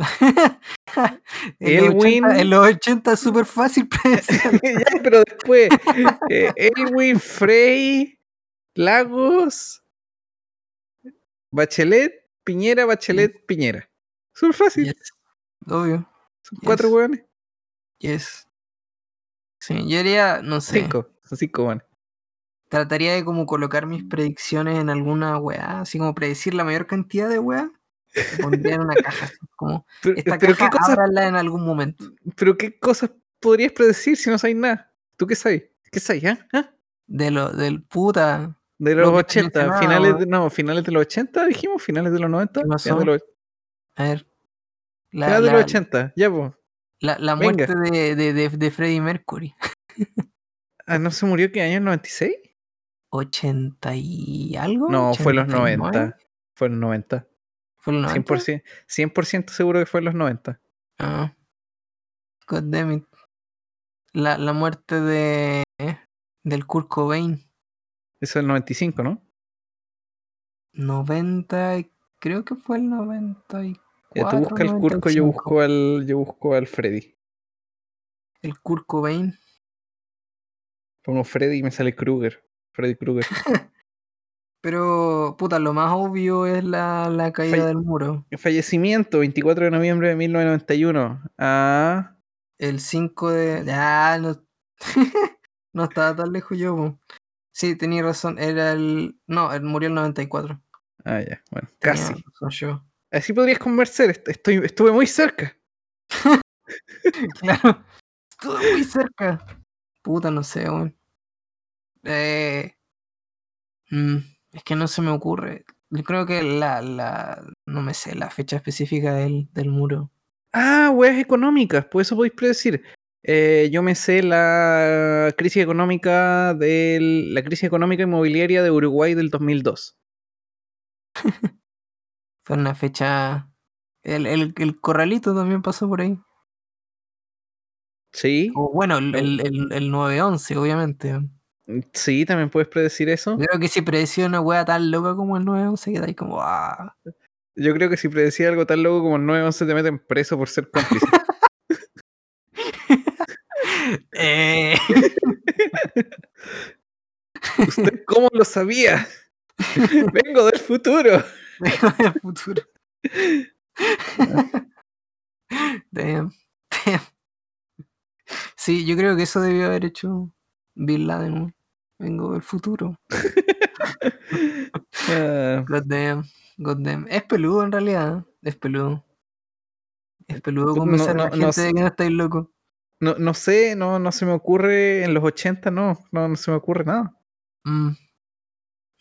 en, los 80, Elwin. en los 80 es súper fácil [LAUGHS] predecir. [LAUGHS] ya, pero después, eh, Elwin, Frey, Lagos, Bachelet, Piñera, Bachelet, Piñera. Súper fácil. Yes. Obvio, Son cuatro yes. hueones. Yes. Sí, yo haría, no sé, Cinco. Son cinco hueones. trataría de como colocar mis predicciones en alguna weá, así como predecir la mayor cantidad de weá, pondría en una caja, así como [LAUGHS] esta pero caja ¿qué cosas, ábrala en algún momento. pero qué cosas podrías predecir si no sabes nada? ¿Tú qué sabes? ¿Qué sabes? ah? ¿Ah? De lo, del puta, De Lo los te 80, mencionaba, finales de, no, finales de los 80, dijimos, finales de los 90, ¿Qué finales de pasó? los, a ver. La, finales de los 80, ya pues. La- la muerte de, de, de, de Freddie Mercury. [LAUGHS] Ah, ¿no se murió qué año? ¿En 96? 80 y algo. No, fue en los 89. 90. Fue en los 90. ¿Fue los 90? 100%, 100% seguro que fue en los 90. Ah. God damn it. La, la muerte de del Kurt Cobain. Eso es el 95, ¿no? 90, y- creo que fue el 94. Ya tú busca el Curco, yo 95. busco al, yo busco al Freddy. El Kurt Cobain. Pongo Freddy y me sale Kruger. Freddy Krueger. [LAUGHS] Pero, puta, lo más obvio es la, la caída Falle- del muro. Fallecimiento, 24 de noviembre de 1991. Ah, El 5 de. Ya, no. [LAUGHS] no estaba tan lejos yo. po. Sí, tenía razón. Era el. No, él murió el 94. ah, ya, bueno, Tenía casi. razón yo. Así podrías convencer, est- estoy, estuve muy cerca. [LAUGHS] Claro. Estuve muy cerca. Puta, no sé, weón. Eh, mm, es que no se me ocurre. Yo creo que la, la. No me sé la fecha específica del, del muro. Ah, weas económicas, pues eso podéis predecir. Eh, yo me sé la crisis económica del, la crisis económica inmobiliaria de Uruguay del 2002. [LAUGHS] Fue una fecha. El, el, el corralito también pasó por ahí. Sí. O bueno, el, el, el, el 9-11, obviamente. Sí, también puedes predecir eso. Yo creo que si predecía una wea tan loca como el 911, queda ahí como, ah. Yo creo que si predecía algo tan loco como el 911 te meten preso por ser cómplice. [LAUGHS] Eh, [LAUGHS] ¿Usted cómo lo sabía? [LAUGHS] Vengo del futuro. Vengo del futuro. [LAUGHS] Damn, damn. Sí, yo creo que eso debió haber hecho Bin Laden. Vengo del futuro. [LAUGHS] Ah, God damn, god damn. Es peludo en realidad. Es peludo. Es peludo No, convencer a la no, no gente de que no estáis loco. no, no sé, no, no se me ocurre en los 80, no, no, no se me ocurre nada. Mm.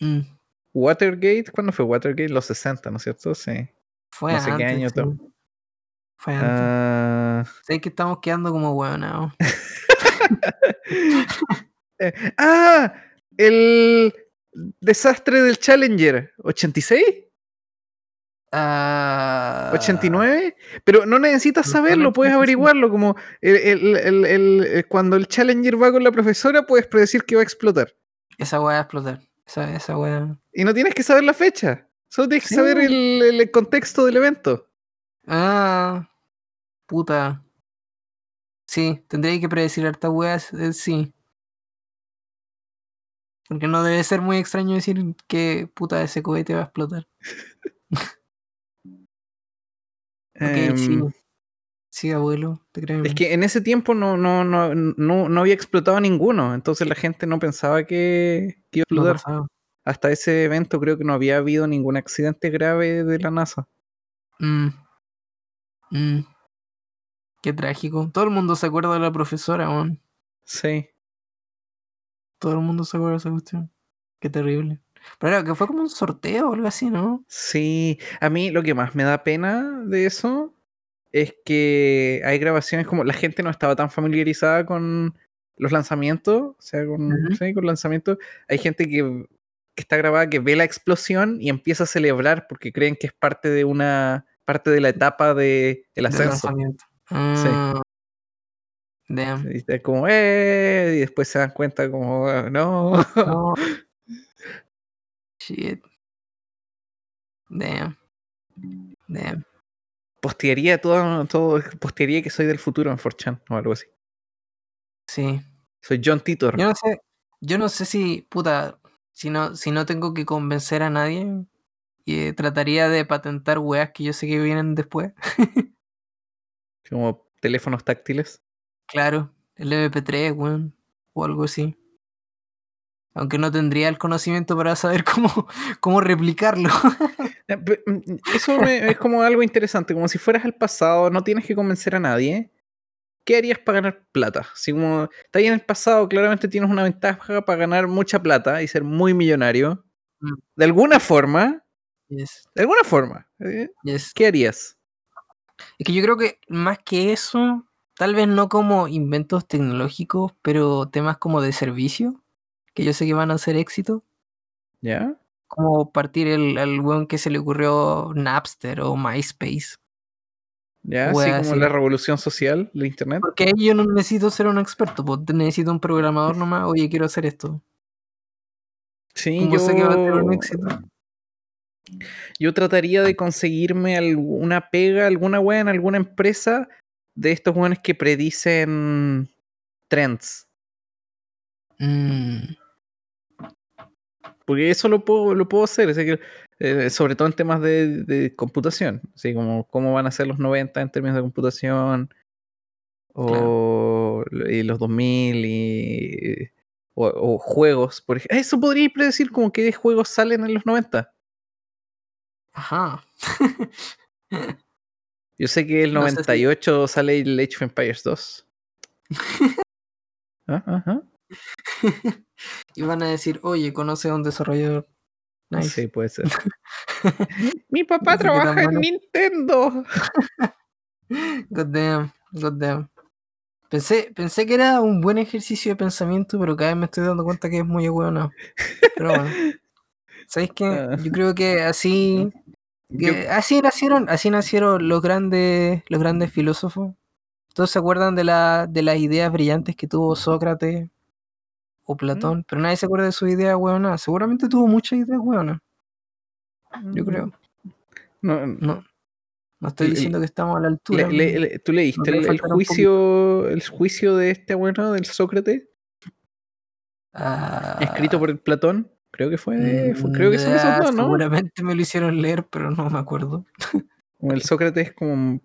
Mm. Watergate, ¿cuándo fue Watergate? Los 60, ¿no es cierto? Sí. Fue No sé qué año sí. Fue antes. Ah, Sé que estamos quedando como hueonados. [LAUGHS] [LAUGHS] eh, ah, el desastre del Challenger, ¿86? Ah, ¿89? Pero no necesitas saberlo, puedes averiguarlo. Como el- el- el- el- cuando el Challenger va con la profesora, puedes predecir que va a explotar. Esa va a explotar. Esa, esa weá. Y no tienes que saber la fecha. Solo tienes que Sí. saber el, el contexto del evento. Ah, puta. Sí, tendría que predecir harta weá, eh, sí. Porque no debe ser muy extraño decir que puta ese cohete va a explotar. [LAUGHS] Ok, sí. Sí, abuelo, te creo. Es que en ese tiempo no, no, no, no, no había explotado ninguno, entonces la gente no pensaba que, que iba a explotar. Hasta ese evento creo que no había habido ningún accidente grave de la NASA. Mm. Mm. Qué trágico. Todo el mundo se acuerda de la profesora, weón. Sí. Todo el mundo se acuerda de esa cuestión. Qué terrible. Pero era que fue como un sorteo o algo así, ¿no? Sí, a mí lo que más me da pena de eso es que hay grabaciones como la gente no estaba tan familiarizada con los lanzamientos, o sea, con, sí, lanzamientos. Hay gente que, que está grabada que ve la explosión y empieza a celebrar porque creen que es parte de una parte de la etapa de el Del ascenso. lanzamiento. Ah, Damn. Y está como, ¡eh! Y después se dan cuenta como, "Ah, no. No. [LAUGHS] Shit. Damn. Damn. Postearía todo, todo, postearía que soy del futuro en 4chan o algo así. Sí. Soy John Titor. Yo no sé. Yo no sé si, puta, si no, si no tengo que convencer a nadie, eh, trataría de patentar weas que yo sé que vienen después. [LAUGHS] Como teléfonos táctiles. Claro, el MP3, weón, o algo así. Aunque no tendría el conocimiento para saber [LAUGHS] cómo, cómo replicarlo. [LAUGHS] Eh, pe- mm, Eso me- es como [LAUGHS] algo interesante, como si fueras al pasado, no tienes que convencer a nadie. ¿Qué harías para ganar plata? Si como estás ahí en el pasado, claramente tienes una ventaja para ganar mucha plata y ser muy millonario. Mm. De alguna forma, Yes, de alguna forma, eh, yes. ¿qué harías? Es que yo creo que más que eso, tal vez no como inventos tecnológicos, pero temas como de servicio, que yo sé que van a ser éxito. ¿Ya? Como partir el, al weón que se le ocurrió Napster o MySpace. ¿Ya? Así como la revolución social de internet. Porque yo no necesito ser un experto, pues necesito un programador nomás, oye, quiero hacer esto. Sí, yo, sé que va a ser un éxito. yo trataría de conseguirme alguna pega, alguna wea en alguna empresa de estos weones que predicen trends. Mm, Porque eso lo puedo, lo puedo hacer, que, eh, sobre todo en temas de, de computación, así como cómo van a ser los 90 en términos de computación, o y los 2000 y, o, o juegos, por ejemplo. Eso podría predecir como qué juegos salen en los 90. Ajá. [LAUGHS] Yo sé que el No sé si- 98 sale el Age of Empires 2. [LAUGHS] Ah, ajá. [LAUGHS] y van a decir, oye, conoce a un desarrollador. Nice. Sí, puede ser. [LAUGHS] Mi papá No sé trabaja en. Nintendo. [LAUGHS] God damn, god damn. Pensé, pensé que era un buen ejercicio de pensamiento, pero cada vez me estoy dando cuenta que es muy bueno. Pero bueno. ¿Sabéis qué? Ah. Yo creo que así, Yo- así nacieron, así nacieron los grandes, los grandes filósofos. ¿Todos se acuerdan de, la, de las ideas brillantes que tuvo Sócrates? O Platón, pero nadie se acuerda de su idea weona. Seguramente tuvo muchas ideas weona. Yo creo. No, No, no estoy Le- diciendo que estamos a la altura. le- le- ¿Tú leíste el, juicio el juicio de este bueno del Sócrates? Ah, Escrito por Platón. Creo que fue, creo que son esos ya, dos, ¿no? Seguramente me lo hicieron leer, pero no me acuerdo. El Sócrates como...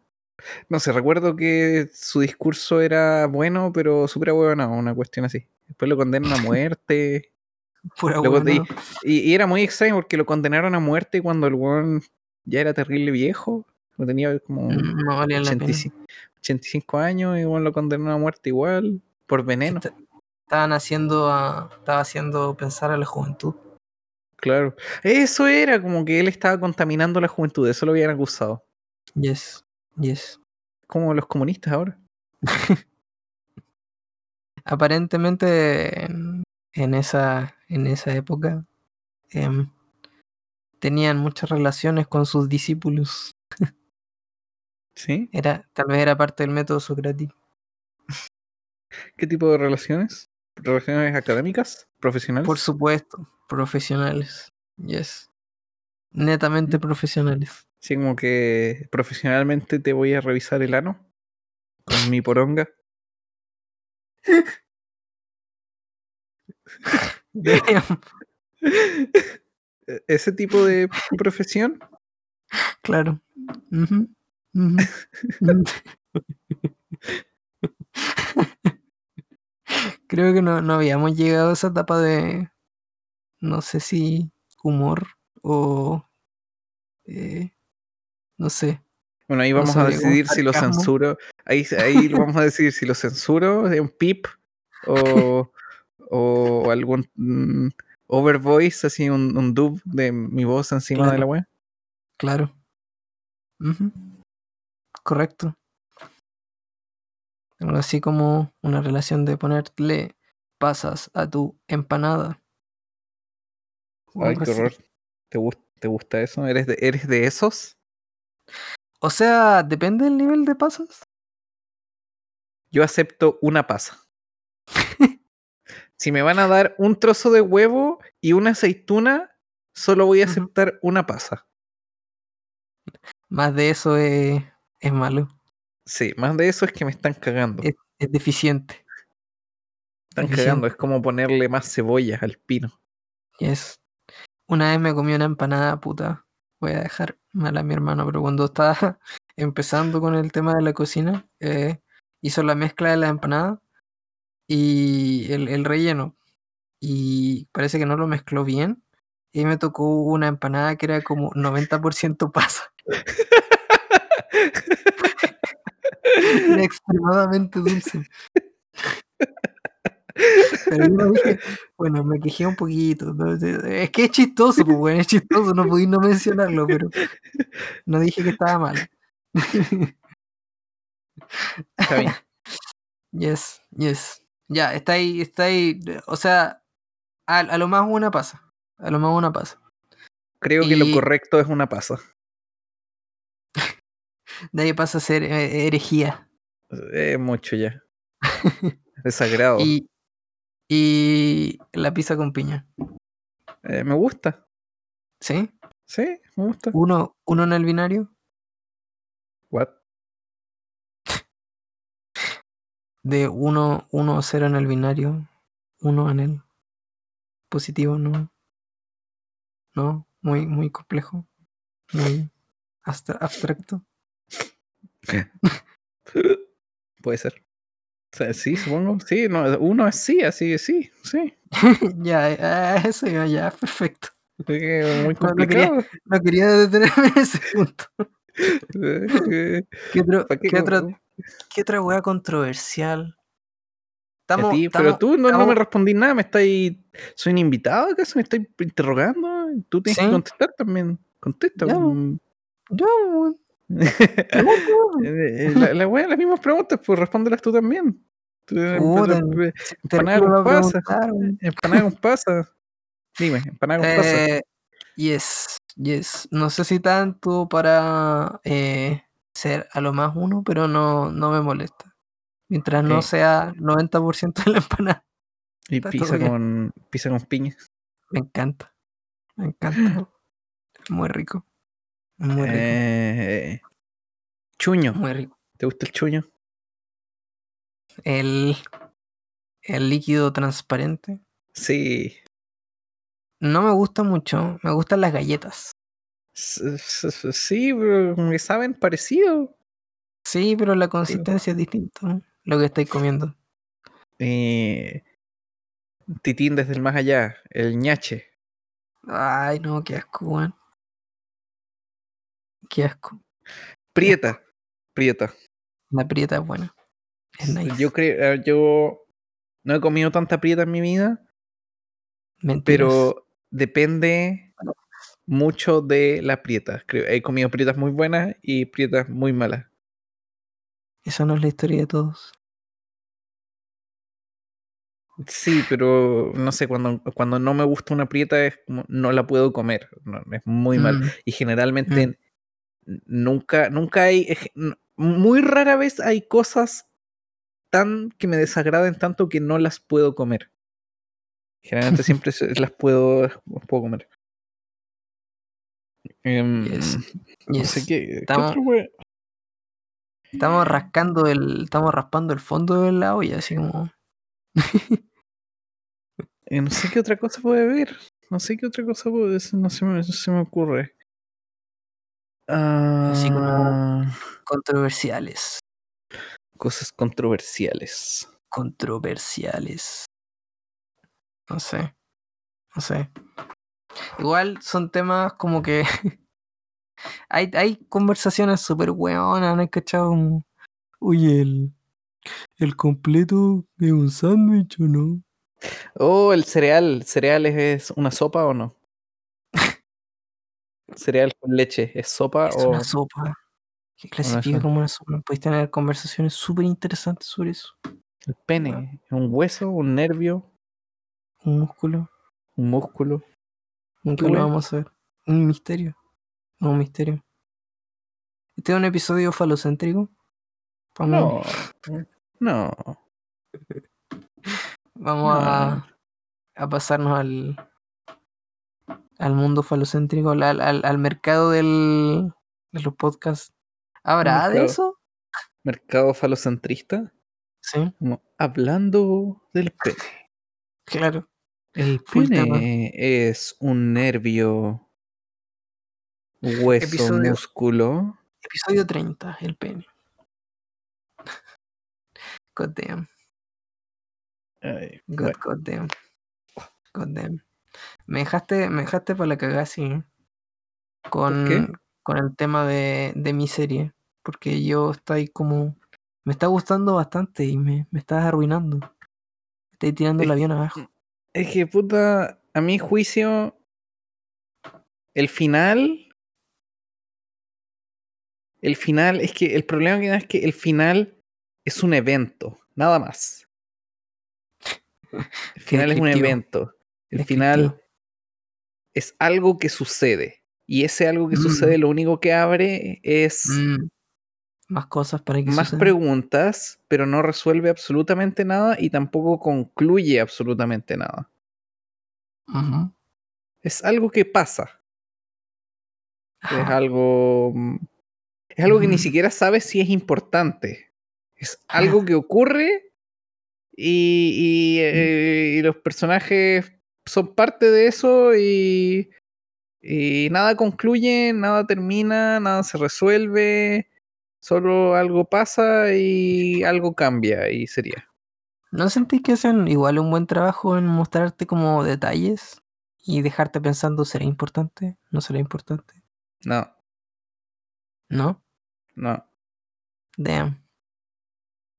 No sé, recuerdo que su discurso era bueno, pero súper ahueonado, una cuestión así. Después lo condenan a muerte. [LAUGHS] Pura y, y era muy extraño porque lo condenaron a muerte cuando el weón ya era terrible viejo. Lo tenía como Mm, No valía la pena. 85, 85 años y bueno, lo condenaron a muerte igual por veneno. Est- Estaban haciendo a, estaba haciendo pensar a la juventud. Claro. Eso era como que él estaba contaminando la juventud, eso lo habían acusado. Yes, yes. Como los comunistas ahora. [LAUGHS] Aparentemente en, en esa, en esa época em, tenían muchas relaciones con sus discípulos. ¿Sí? Era, tal vez era parte del método socrático. ¿Qué tipo de relaciones? ¿Relaciones académicas? ¿Profesionales? Por supuesto, profesionales. Yes. Netamente Mm. profesionales. Sí, como que profesionalmente te voy a revisar el ano con mi poronga. [LAUGHS] Ese tipo de profesión. Claro. Creo que no, no habíamos llegado a esa etapa de, no sé si humor o, eh, no sé. Bueno, ahí No vamos a decidir si lo censuro. Ahí, ahí vamos a decidir si lo censuro, un pip o, o algún mm, overvoice, así un, un dub de mi voz encima de la web. Claro. Correcto. Algo así como una relación de ponerle pasas a tu empanada. Ay, qué horror. ¿Te, ¿Te gusta eso? ¿Eres de, ¿Eres de esos? O sea, depende del nivel de pasas. Yo acepto una pasa. si me van a dar un trozo de huevo y una aceituna, solo voy a aceptar una pasa. Más de eso es, es malo. Sí, más de eso es que me están cagando. Es, es deficiente. están deficiente. cagando. Es como ponerle más cebollas al pino. Yes. Una vez me comí una empanada, puta. Voy a dejar mal a mi hermano, pero cuando estaba [LAUGHS] empezando con el tema de la cocina, eh, hizo la mezcla de la empanada y el, el relleno. Y parece que no lo mezcló bien. Y me tocó una empanada que era como 90% pasa. [LAUGHS] Era extremadamente dulce. [LAUGHS] Pero yo no dije, bueno, me quejé un poquito. ¿no? Es que es chistoso, pues, bueno, es chistoso, no podí no mencionarlo, pero no dije que estaba mal. Está bien. Yes, yes. Ya, está ahí, está ahí. O sea, a, a lo más una pasa. A lo más una pasa. Creo que lo correcto es una pasa. De ahí pasa a ser eh, herejía. Es mucho ya. [LAUGHS] Desagrado. Y, y la pizza con piña. Eh, me gusta. ¿Sí? Sí, me gusta. Uno, uno en el binario. What? De 1, 1, 0 en el binario, 1 en el positivo, no. No, muy, muy complejo. Muy abstra- abstracto. [LAUGHS] Puede ser. Sea, sí, supongo. Sí, no, uno es sí, así que sí, sí. [LAUGHS] ya, eh, eso ya, ya, perfecto. Muy No, no quería- complicado. No quería detenerme en ese punto. [LAUGHS] ¿Qué, otro, ¿pa' qué qué, qué otra weá controversial? Estamos, ti? Pero tú no, no me respondí nada, me estáis. ¿Soy un invitado acaso? ¿Me estáis interrogando? Tú tienes Sí. que contestar también. Contesta. Ya, mm. Ya. Eh, [LAUGHS] la, la wea, las mismas preguntas, pues respóndelas tú también. Tú, eh, Puta, eh, Empanada con pasa. Empanada con pasa. Dime, empanada con pasa. Eh, yes, yes. No sé si tanto para eh, ser a lo más uno, pero no, no me molesta. Mientras no Sí. sea 90% de la empanada. Y pizza con, pizza con piña. Me encanta. Me encanta. [LAUGHS] Muy rico. Muy rico. Eh, chuño. Muy rico. ¿Te gusta el chuño? El, el líquido transparente. Sí. No me gusta mucho. Me gustan las galletas. Sí, pero que saben parecido. Sí, pero la consistencia es distinta. ¿no? Lo que estoy comiendo. Eh, Titín desde el más allá, el ñache. Ay, no, qué asco, weón. Qué asco. Prieta. Prieta. La prieta es buena. Es nice. Yo creo, yo no he comido tanta prieta en mi vida, Mentiras. pero depende mucho de la prieta. Creo, he comido prietas muy buenas y prietas muy malas. Esa no es la historia de todos. Sí, pero no sé, cuando, cuando no me gusta una prieta es como no la puedo comer. no, es muy mal. Mm, Y generalmente n- nunca, nunca hay, muy rara vez hay cosas tan que me desagraden tanto que no las puedo comer. Generalmente [LAUGHS] siempre las puedo, las puedo comer. Em, Yes, No sé yes. qué. ¿qué Estamos- Estamos rascando el. Estamos raspando el fondo de la olla, así como. eh, no sé qué otra cosa puede haber. No sé qué otra cosa puede ser. No se me, no se me ocurre. Así como- Ah, Controversiales. cosas controversiales. Controversiales. No sé. No sé. Igual son temas como que. [LAUGHS] hay, hay conversaciones súper weonas, ¿no hay cachado? Oye, el. ¿El completo es un sándwich o no? Oh, el cereal. ¿Cereal es, es una sopa o no? Cereal con leche. ¿Es sopa Es o una sopa. Que clasifica como una sopa. Podéis tener conversaciones súper interesantes sobre eso. el pene? ¿Es un hueso, un nervio, Un músculo. un músculo? Nunca lo vamos a ver. Un misterio. No, un misterio. Este es un episodio falocéntrico. Vamos, No. No. [LAUGHS] vamos a, a pasarnos al, al mundo falocéntrico, al, al, al- mercado del, de los podcasts. ¿Habrá de eso? Mercado falocentrista. Sí, Como hablando del pene. claro. El pene es un nervio, hueso, Episodio- músculo. Episodio 30, el pene. [LAUGHS] God damn. Ay, God, bueno, God damn. God damn. Me dejaste, me dejaste para la cagada, sí. Con, qué? con el tema de, de mi serie. Porque yo estoy como. Me está gustando bastante y me, me estás arruinando. Estoy tirando el avión abajo. Es que puta, a mi juicio, el final. El final, es que el problema que da es que el final es un evento, nada más. El final es un evento. El final es algo que sucede. Y ese algo que Mm. sucede lo único que abre es Mm, Más cosas para que más preguntas, pero no resuelve absolutamente nada y tampoco concluye absolutamente nada. Ujú. Es algo que pasa. Es Ajá. algo. mm, Es algo que ni siquiera sabes si es importante. Es algo que ocurre y, y, eh, y los personajes son parte de eso y, y nada concluye, nada termina, nada se resuelve. Solo algo pasa y algo cambia y sería. ¿No sentís que hacen igual un buen trabajo en mostrarte como detalles y dejarte pensando, ¿será importante? ¿No será importante? No, ¿No? no. Damn.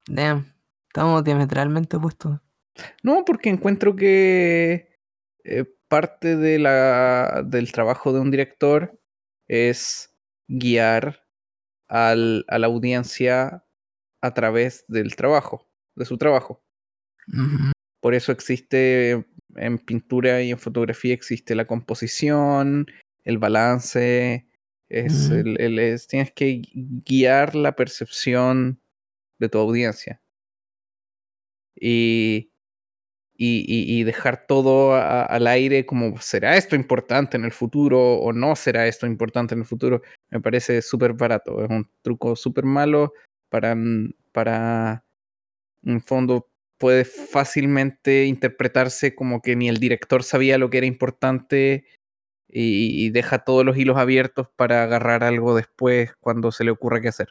Damn. Estamos diametralmente opuestos. No, porque encuentro que eh, parte de la, del trabajo de un director es guiar al, a la audiencia a través del trabajo, de su trabajo. Por eso existe en pintura y en fotografía existe la composición, el balance, es Ujú. el, el- es- tienes que guiar la percepción de tu audiencia. Y y, y- dejar todo al aire como, ¿será esto importante en el futuro o no será esto importante en el futuro? Me parece súper barato, es un truco súper malo para, mm, para, en fondo, puede fácilmente interpretarse como que ni el director sabía lo que era importante y, y deja todos los hilos abiertos para agarrar algo después cuando se le ocurra qué hacer.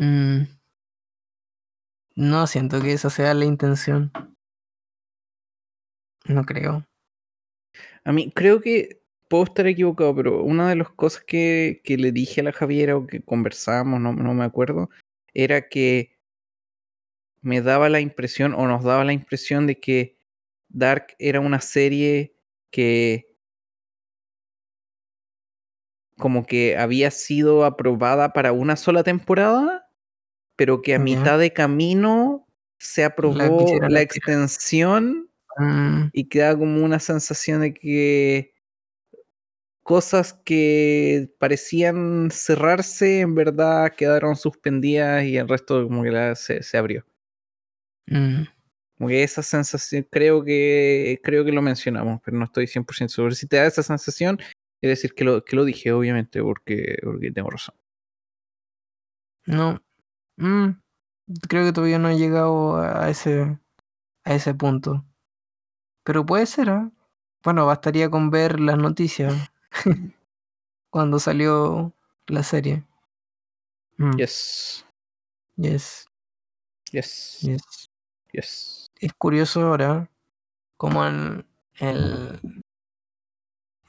Mm. No siento que esa sea la intención. No creo. A mí creo que puedo estar equivocado, pero una de las cosas que, que le dije a la Javiera o que conversamos, no, no me acuerdo, era que me daba la impresión o nos daba la impresión de que Dark era una serie que como que había sido aprobada para una sola temporada, pero que a mitad de camino se aprobó la extensión Mm, y queda como una sensación de que cosas que parecían cerrarse en verdad quedaron suspendidas y el resto como que la- se, se abrió. mm. Como que esa sensación, creo que creo que lo mencionamos, pero no estoy 100% seguro. Si te da esa sensación, quiere decir que lo, que lo dije, obviamente, porque, porque tengo razón. No. Mm, Creo que todavía no he llegado a ese, a ese punto. Pero puede ser, ¿ah? Bueno, bastaría con ver las noticias [LAUGHS] cuando salió la serie. Mm, Yes, yes, yes, yes. yes. Es curioso ahora como en el,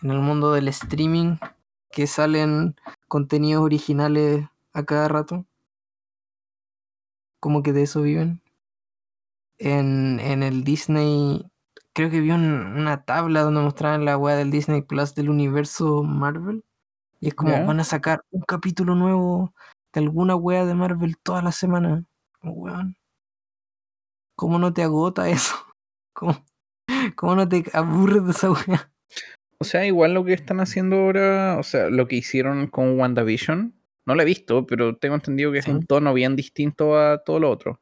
en el mundo del streaming que salen contenidos originales a cada rato. Como que de eso viven. En, en el Disney, creo que vi un- una tabla donde mostraban la weá del Disney Plus del universo Marvel. Y es como van a sacar un capítulo nuevo de alguna weá de Marvel toda la semana. Como, weón. ¿Cómo no te agota eso? [LAUGHS] ¿Cómo, cómo no te aburres de esa weá? O sea, igual lo que están haciendo ahora, o sea, lo que hicieron con WandaVision, no lo he visto, pero tengo entendido que es un tono bien distinto a todo lo otro.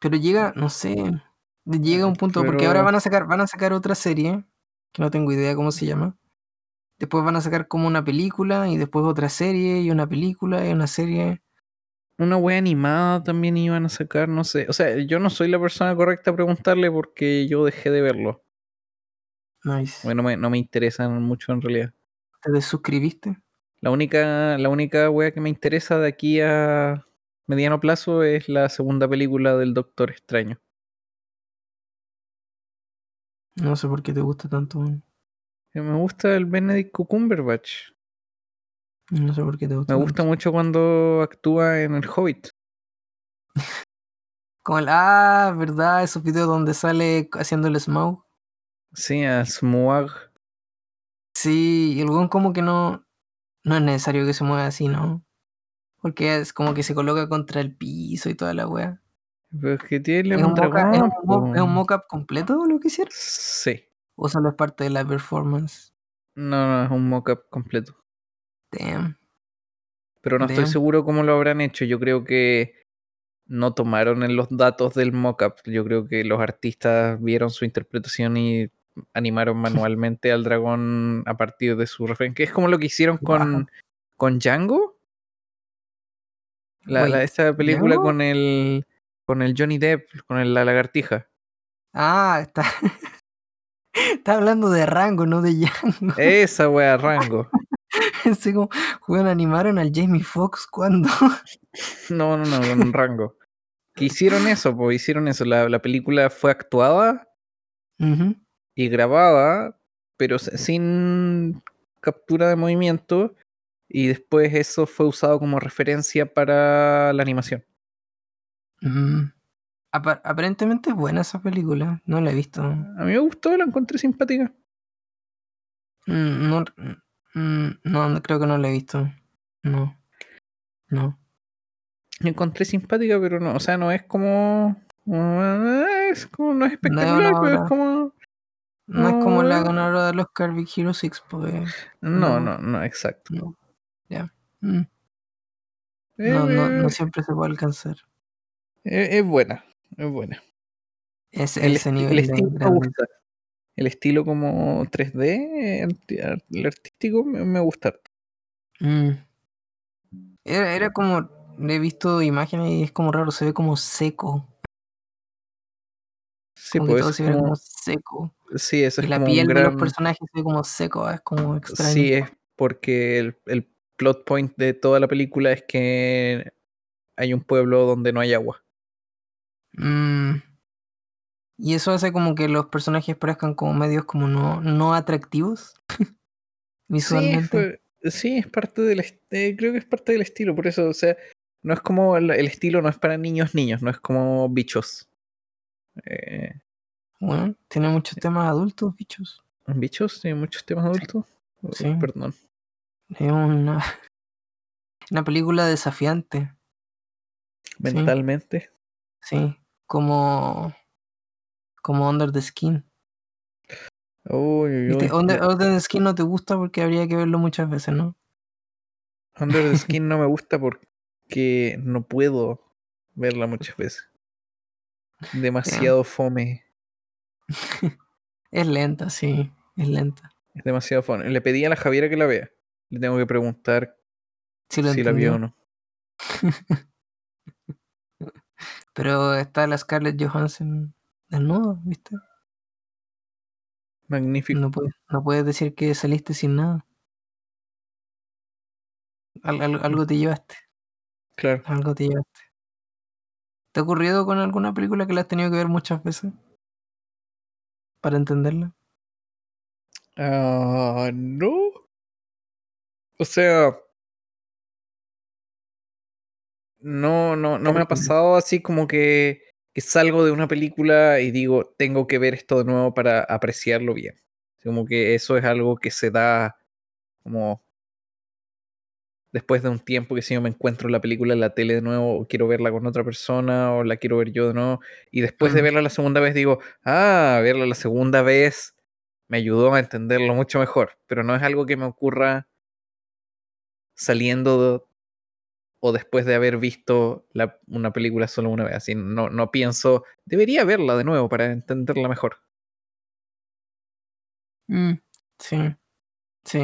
Pero llega, no sé, llega un punto, porque ahora van a sacar, van a sacar otra serie, que no tengo idea cómo se llama. Después van a sacar como una película, y después otra serie, y una película, y una serie. Una wea animada también iban a sacar, no sé. O sea, yo no soy la persona correcta a preguntarle porque yo dejé de verlo. Nice. Bueno, no me, no me interesan mucho en realidad. ¿Te desuscribiste? La única, la única wea que me interesa de aquí a mediano plazo es la segunda película del Doctor Extraño. No sé por qué te gusta tanto. Me gusta el Benedict Cumberbatch. No sé por qué te gusta Me gusta tanto. mucho cuando actúa en El Hobbit. [LAUGHS] Como el, ah, ¿verdad? Esos videos donde sale haciendo el smoke. Sí, a Smuag. Sí, y el weón como que no, no es necesario que se mueva así, ¿no? Porque es como que se coloca contra el piso y toda la wea. Pero es que tiene ¿Es un, es dragón. un mo- es un po. mock-up completo lo que hicieron? Sí. ¿O solo es parte de la performance? No, no, es un mock-up completo. Damn. Pero no estoy seguro cómo lo habrán hecho. Yo creo que no tomaron en los datos del mockup. Yo creo que los artistas vieron su interpretación y animaron [LAUGHS] manualmente al dragón a partir de su referencia. Que es como lo que hicieron con, con Django. La, la- esta película ¿Django? con el con el Johnny Depp, con el- la lagartija. Ah, está. [LAUGHS] está hablando de rango, no de Django. Esa wea, [LAUGHS] Rango. Pensé como, weón, animaron al Jamie Foxx cuando. [LAUGHS] No, no, no, con Rango. Que hicieron eso, pues hicieron eso. La, la película fue actuada y grabada, pero sin captura de movimiento. Y después eso fue usado como referencia para la animación. Mm. Apa- aparentemente es buena esa película. No la he visto. A mí me gustó, la encontré simpática. Mm, No, mm, no, no, creo que no la he visto. No. No. La encontré simpática, pero no, o sea, no es como. Es como, no es espectacular, pero es como. No es como la Ah. ganadora de los Big Hero 6, pues. No, No. no, exacto. No. Ya. Mm. Eh, No, no, no eh, siempre se puede alcanzar. Es buena, es buena. Es El, ese esti- nivel el de estilo me gusta. El estilo como 3D, arti- ar- el artístico, me, me gusta. Mm. Era, era como, he visto imágenes y es como raro, se ve como seco. Sí, Como pues todo se ve como, como seco. sí, eso Y es la como piel de los personajes se ve como seco, es como extraño. sí, es porque el, el plot point de toda la película es que hay un pueblo donde no hay agua. Mm. Y eso hace como que los personajes parezcan como medios como no, no atractivos [LAUGHS] visualmente. sí, es parte del, eh, creo que es parte del estilo, por eso, o sea, no es como, el, el estilo no es para niños niños, no es como bichos. Eh, Bueno, tiene muchos temas adultos, bichos. bichos, tiene muchos temas adultos. Oh, sí. Perdón. Es una, una película desafiante, Mentalmente. sí. Como, como Under the Skin. Uy, uy, ¿Viste? uy. Under, Under the Skin no te gusta porque habría que verlo muchas veces, ¿no? Under the Skin [LAUGHS] no me gusta porque no puedo verla muchas veces. Demasiado fome. [LAUGHS] Es lenta, sí, es lenta. Es demasiado fome. Le pedí a la Javiera que la vea. Le tengo que preguntar si la vio o no. [LAUGHS] Pero está la Scarlett Johansson desnuda, ¿viste? Magnífico. No puedes, no puedes decir que saliste sin nada. Al- al- algo te llevaste, Claro. algo te llevaste. ¿Te ha ocurrido con alguna película que la has tenido que ver muchas veces? Para entenderla. Ah, no. O sea. No, no, no me ha pasado así como que, que salgo de una película y digo, tengo que ver esto de nuevo para apreciarlo bien. Como que eso es algo que se da como después de un tiempo que si yo me encuentro la película en la tele de nuevo, o quiero verla con otra persona, o la quiero ver yo de nuevo, y después de verla la segunda vez digo, ah, verla la segunda vez me ayudó a entenderlo mucho mejor, pero no es algo que me ocurra saliendo de- o después de haber visto la- una película solo una vez, así no, no pienso, debería verla de nuevo para entenderla mejor. Mm, sí, sí.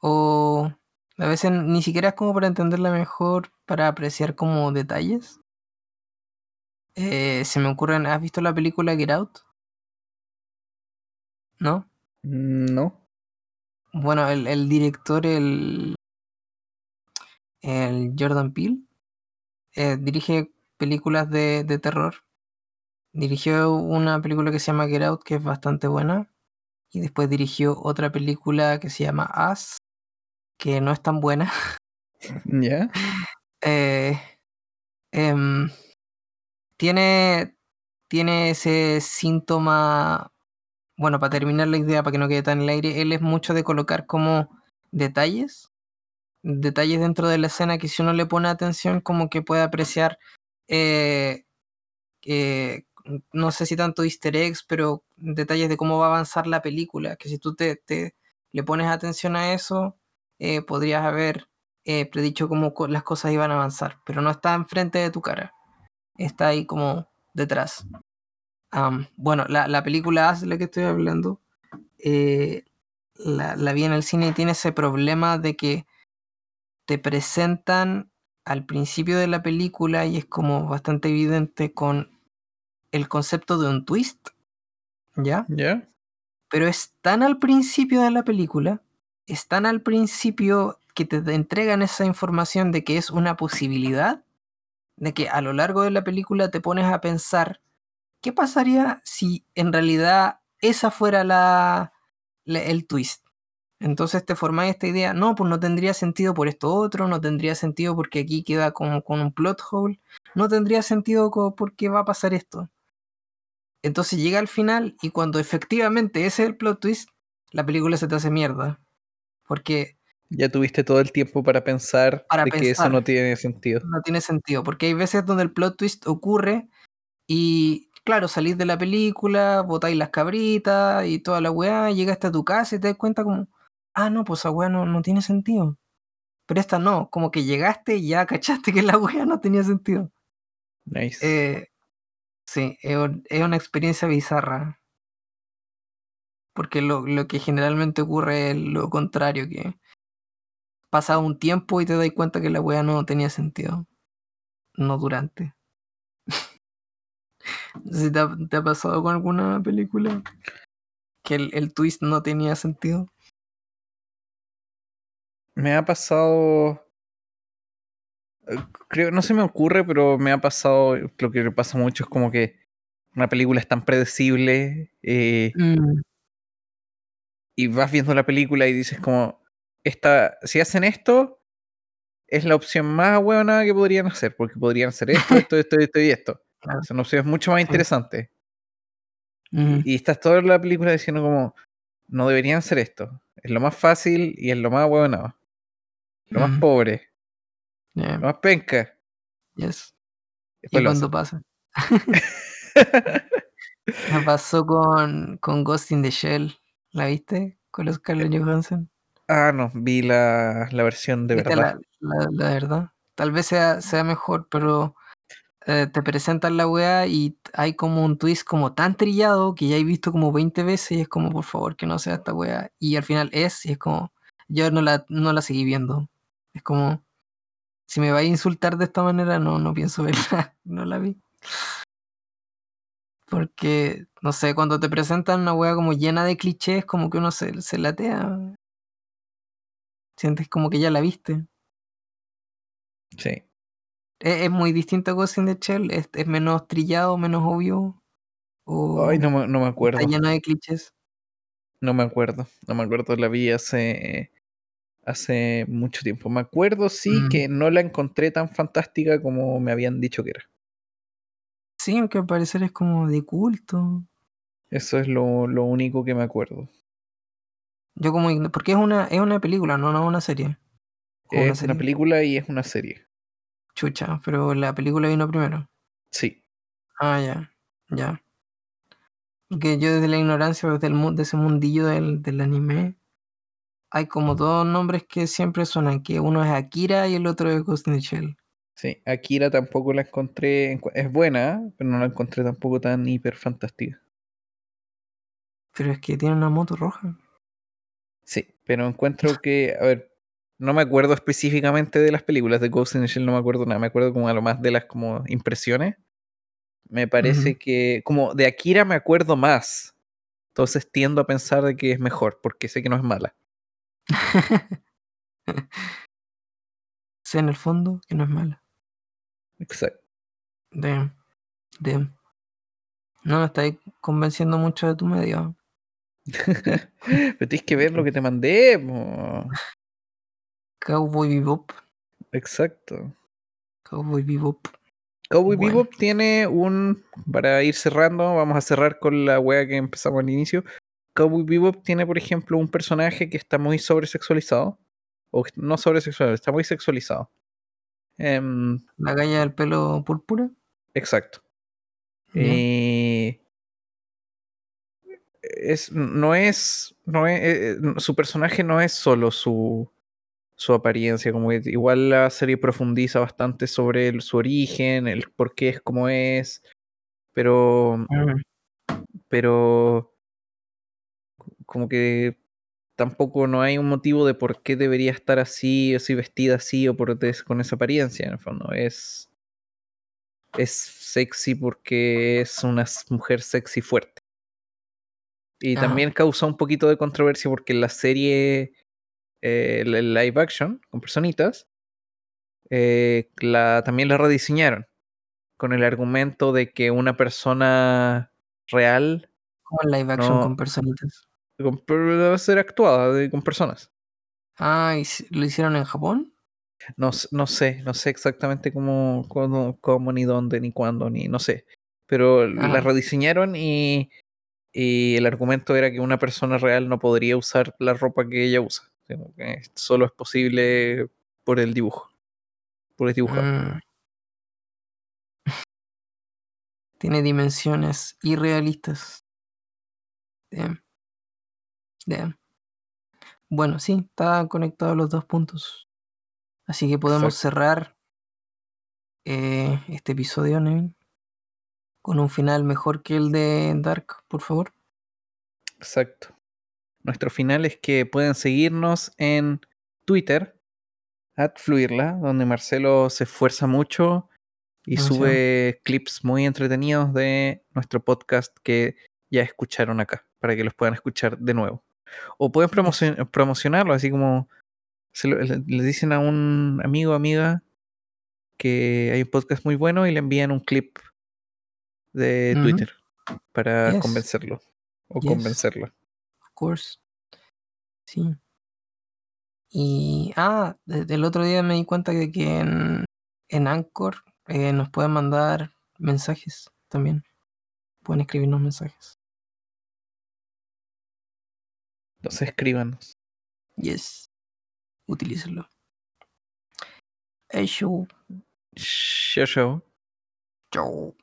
O a veces ni siquiera es como para entenderla mejor, para apreciar como detalles. Eh, se me ocurren, ¿has visto la película Get Out? ¿No? No, Bueno, el, el director, el, el Jordan Peele, eh, dirige películas de, de terror. Dirigió una película que se llama Get Out, que es bastante buena. Y después dirigió otra película que se llama Us, que no es tan buena. [LAUGHS] ya, [LAUGHS] Eh, em, tiene, tiene ese síntoma, bueno, para terminar la idea, para que no quede tan en el aire, él es mucho de colocar como detalles, detalles dentro de la escena que si uno le pone atención como que puede apreciar, eh, eh, no sé si tanto easter eggs, pero detalles de cómo va a avanzar la película, que si tú te, le pones atención a eso, eh, podrías haber predicho cómo las cosas iban a avanzar, pero no está enfrente de tu cara, está ahí como detrás. Bueno, la, la película de la que estoy hablando, la, la vi en el cine y tiene ese problema de que te presentan al principio de la película y es como bastante evidente con el concepto de un twist, ¿ya? ya, Pero es tan al principio de la película, es tan al principio que te entregan esa información de que es una posibilidad, de que a lo largo de la película te pones a pensar, ¿qué pasaría si en realidad esa fuera la, la- el twist? Entonces te formáis esta idea, no, pues no tendría sentido por esto otro, no tendría sentido porque aquí queda como con un plot hole, no tendría sentido porque va a pasar esto. Entonces llega al final y cuando efectivamente ese es el plot twist, la película se te hace mierda. Porque ya tuviste todo el tiempo para pensar Para de que eso no tiene sentido. no tiene sentido. Porque hay veces donde el plot twist ocurre y, claro, salís de la película, botáis las cabritas y toda la weá, llegaste a tu casa y te das cuenta como, ah, no, pues esa weá no, no tiene sentido. Pero esta no, como que llegaste y ya cachaste que la [LAUGHS] weá no tenía sentido. Nice. Eh, Sí, es, un- es una experiencia bizarra. Porque lo, lo que generalmente ocurre es lo contrario, que pasa un tiempo y te das cuenta que la wea no tenía sentido. No durante. [LAUGHS] Te ha, te ha pasado con alguna película que el, el twist no tenía sentido. Me ha pasado. eh, Creo, no se me ocurre, pero me ha pasado. Lo que pasa mucho es como que una película es tan predecible. eh, Mm, y vas viendo la película y dices como. Esta, si hacen esto, es la opción más buena que podrían hacer. Porque podrían hacer esto, esto, esto, esto y esto. [LAUGHS] claro, Son opciones mucho más interesantes. Mm, Y, estás toda la película diciendo como. No deberían hacer esto. Es lo más fácil y es lo más bueno. Lo más mm, pobre. yeah, Lo más penca. yes. Después ¿Y cuando pasa? [LAUGHS] [LAUGHS] Me pasó con, con Ghost in the Shell. ¿La viste? Con los Carlos Johansson. Ah, no, vi la, la versión de ¿Viste verdad. la, la, la verdad? Tal vez sea, sea mejor, pero eh, te presentan la weá y hay como un twist como tan trillado que ya he visto como 20 veces y es como, por favor, que no sea esta weá. Y al final es, y es como, yo no la, no la seguí viendo. Es como, si me vais a insultar de esta manera, no, no pienso verla. [LAUGHS] no la vi. Porque, no sé, cuando te presentan una weá como llena de clichés, como que uno se, se latea. Sientes como que ya la viste. Sí. Es, es muy distinto a Ghost in the Shell, es, es menos trillado, menos obvio. O Ay, no me, no me está acuerdo. lleno de clichés. No me acuerdo. No me acuerdo. La vi hace, hace mucho tiempo. Me acuerdo, sí, Mm. que no la encontré tan fantástica como me habían dicho que era. Sí, aunque al parecer es como de culto. Eso es lo, lo único que me acuerdo. Yo como porque es una, es una película, no, no una serie. Una Es una película y es una serie. Chucha, pero la película vino primero. Sí. Ah, ya, ya. Porque yo desde la ignorancia, desde el, de ese mundillo del, del anime, hay como dos nombres que siempre suenan, que uno es Akira y el otro es Ghost in the Shell. Sí. Akira tampoco la encontré. Es buena, pero no la encontré tampoco tan hiper fantástica. Pero es que tiene una moto roja. Sí, pero encuentro que, a ver, no me acuerdo específicamente de las películas de Ghost in the Shell, no me acuerdo nada, me acuerdo como a lo más de las como impresiones. Me parece que, como de Akira me acuerdo más, entonces tiendo a pensar de que es mejor, porque sé que no es mala. [LAUGHS] sé en el fondo que no es mala. Exacto. Damn. Damn. No me estáis convenciendo mucho de tu medio. [LAUGHS] pero tienes que ver lo que te mandé. po. Cowboy Bebop. Exacto. Cowboy Bebop. Cowboy Bueno. Bebop tiene un, para ir cerrando, vamos a cerrar con la wea que empezamos al inicio. Cowboy Bebop tiene, por ejemplo, un personaje que está muy sobresexualizado. O no sobresexualizado, está muy sexualizado. Em, La galla del pelo púrpura. exacto. Ya. Eh, es, no es, no es eh, eh, su personaje no es solo su, su apariencia, como que igual la serie profundiza bastante sobre el- su origen, el por qué es como es, pero, Mm. pero como que tampoco no hay un motivo de por qué debería estar así, o así vestida así, o por con esa apariencia, en el fondo. Es, es sexy porque es una mujer sexy fuerte. Y Ajá. también causa un poquito de controversia porque la serie, eh, el live action, con personitas, eh, la, también la rediseñaron con el argumento de que una persona real Como live action no con personitas. Con- debe ser actuada de- con personas. Ah, ¿y lo hicieron en Japón? No, no sé, no sé exactamente cómo, cómo, cómo, ni dónde, ni cuándo, ni no sé. Pero la rediseñaron y, y el argumento era que una persona real no podría usar la ropa que ella usa. Que Solo es posible por el dibujo, por el dibujado. Mm. [LAUGHS] Tiene dimensiones irrealistas. Damn. Damn. Bueno, sí, está conectado los dos puntos. Así que podemos Exacto. cerrar eh, este episodio, Nevin. con un final mejor que el de Dark, por favor. Exacto. Nuestro final es que pueden seguirnos en Twitter, at Fluirla, donde Marcelo se esfuerza mucho y sube clips muy entretenidos de nuestro podcast que ya escucharon acá, para que los puedan escuchar de nuevo. O pueden promocion- promocionarlo, así como se lo- le, dicen a un amigo o amiga que hay un podcast muy bueno y le envían un clip de. Twitter para Yes. convencerlo o Yes. convencerla. Of course. Sí. Y, ah, desde el otro día me di cuenta de que en, en Anchor eh, nos pueden mandar mensajes también. Pueden escribirnos mensajes. Entonces escríbanos. Yes. Utilícenlo. Hey, show. Show show. Chao.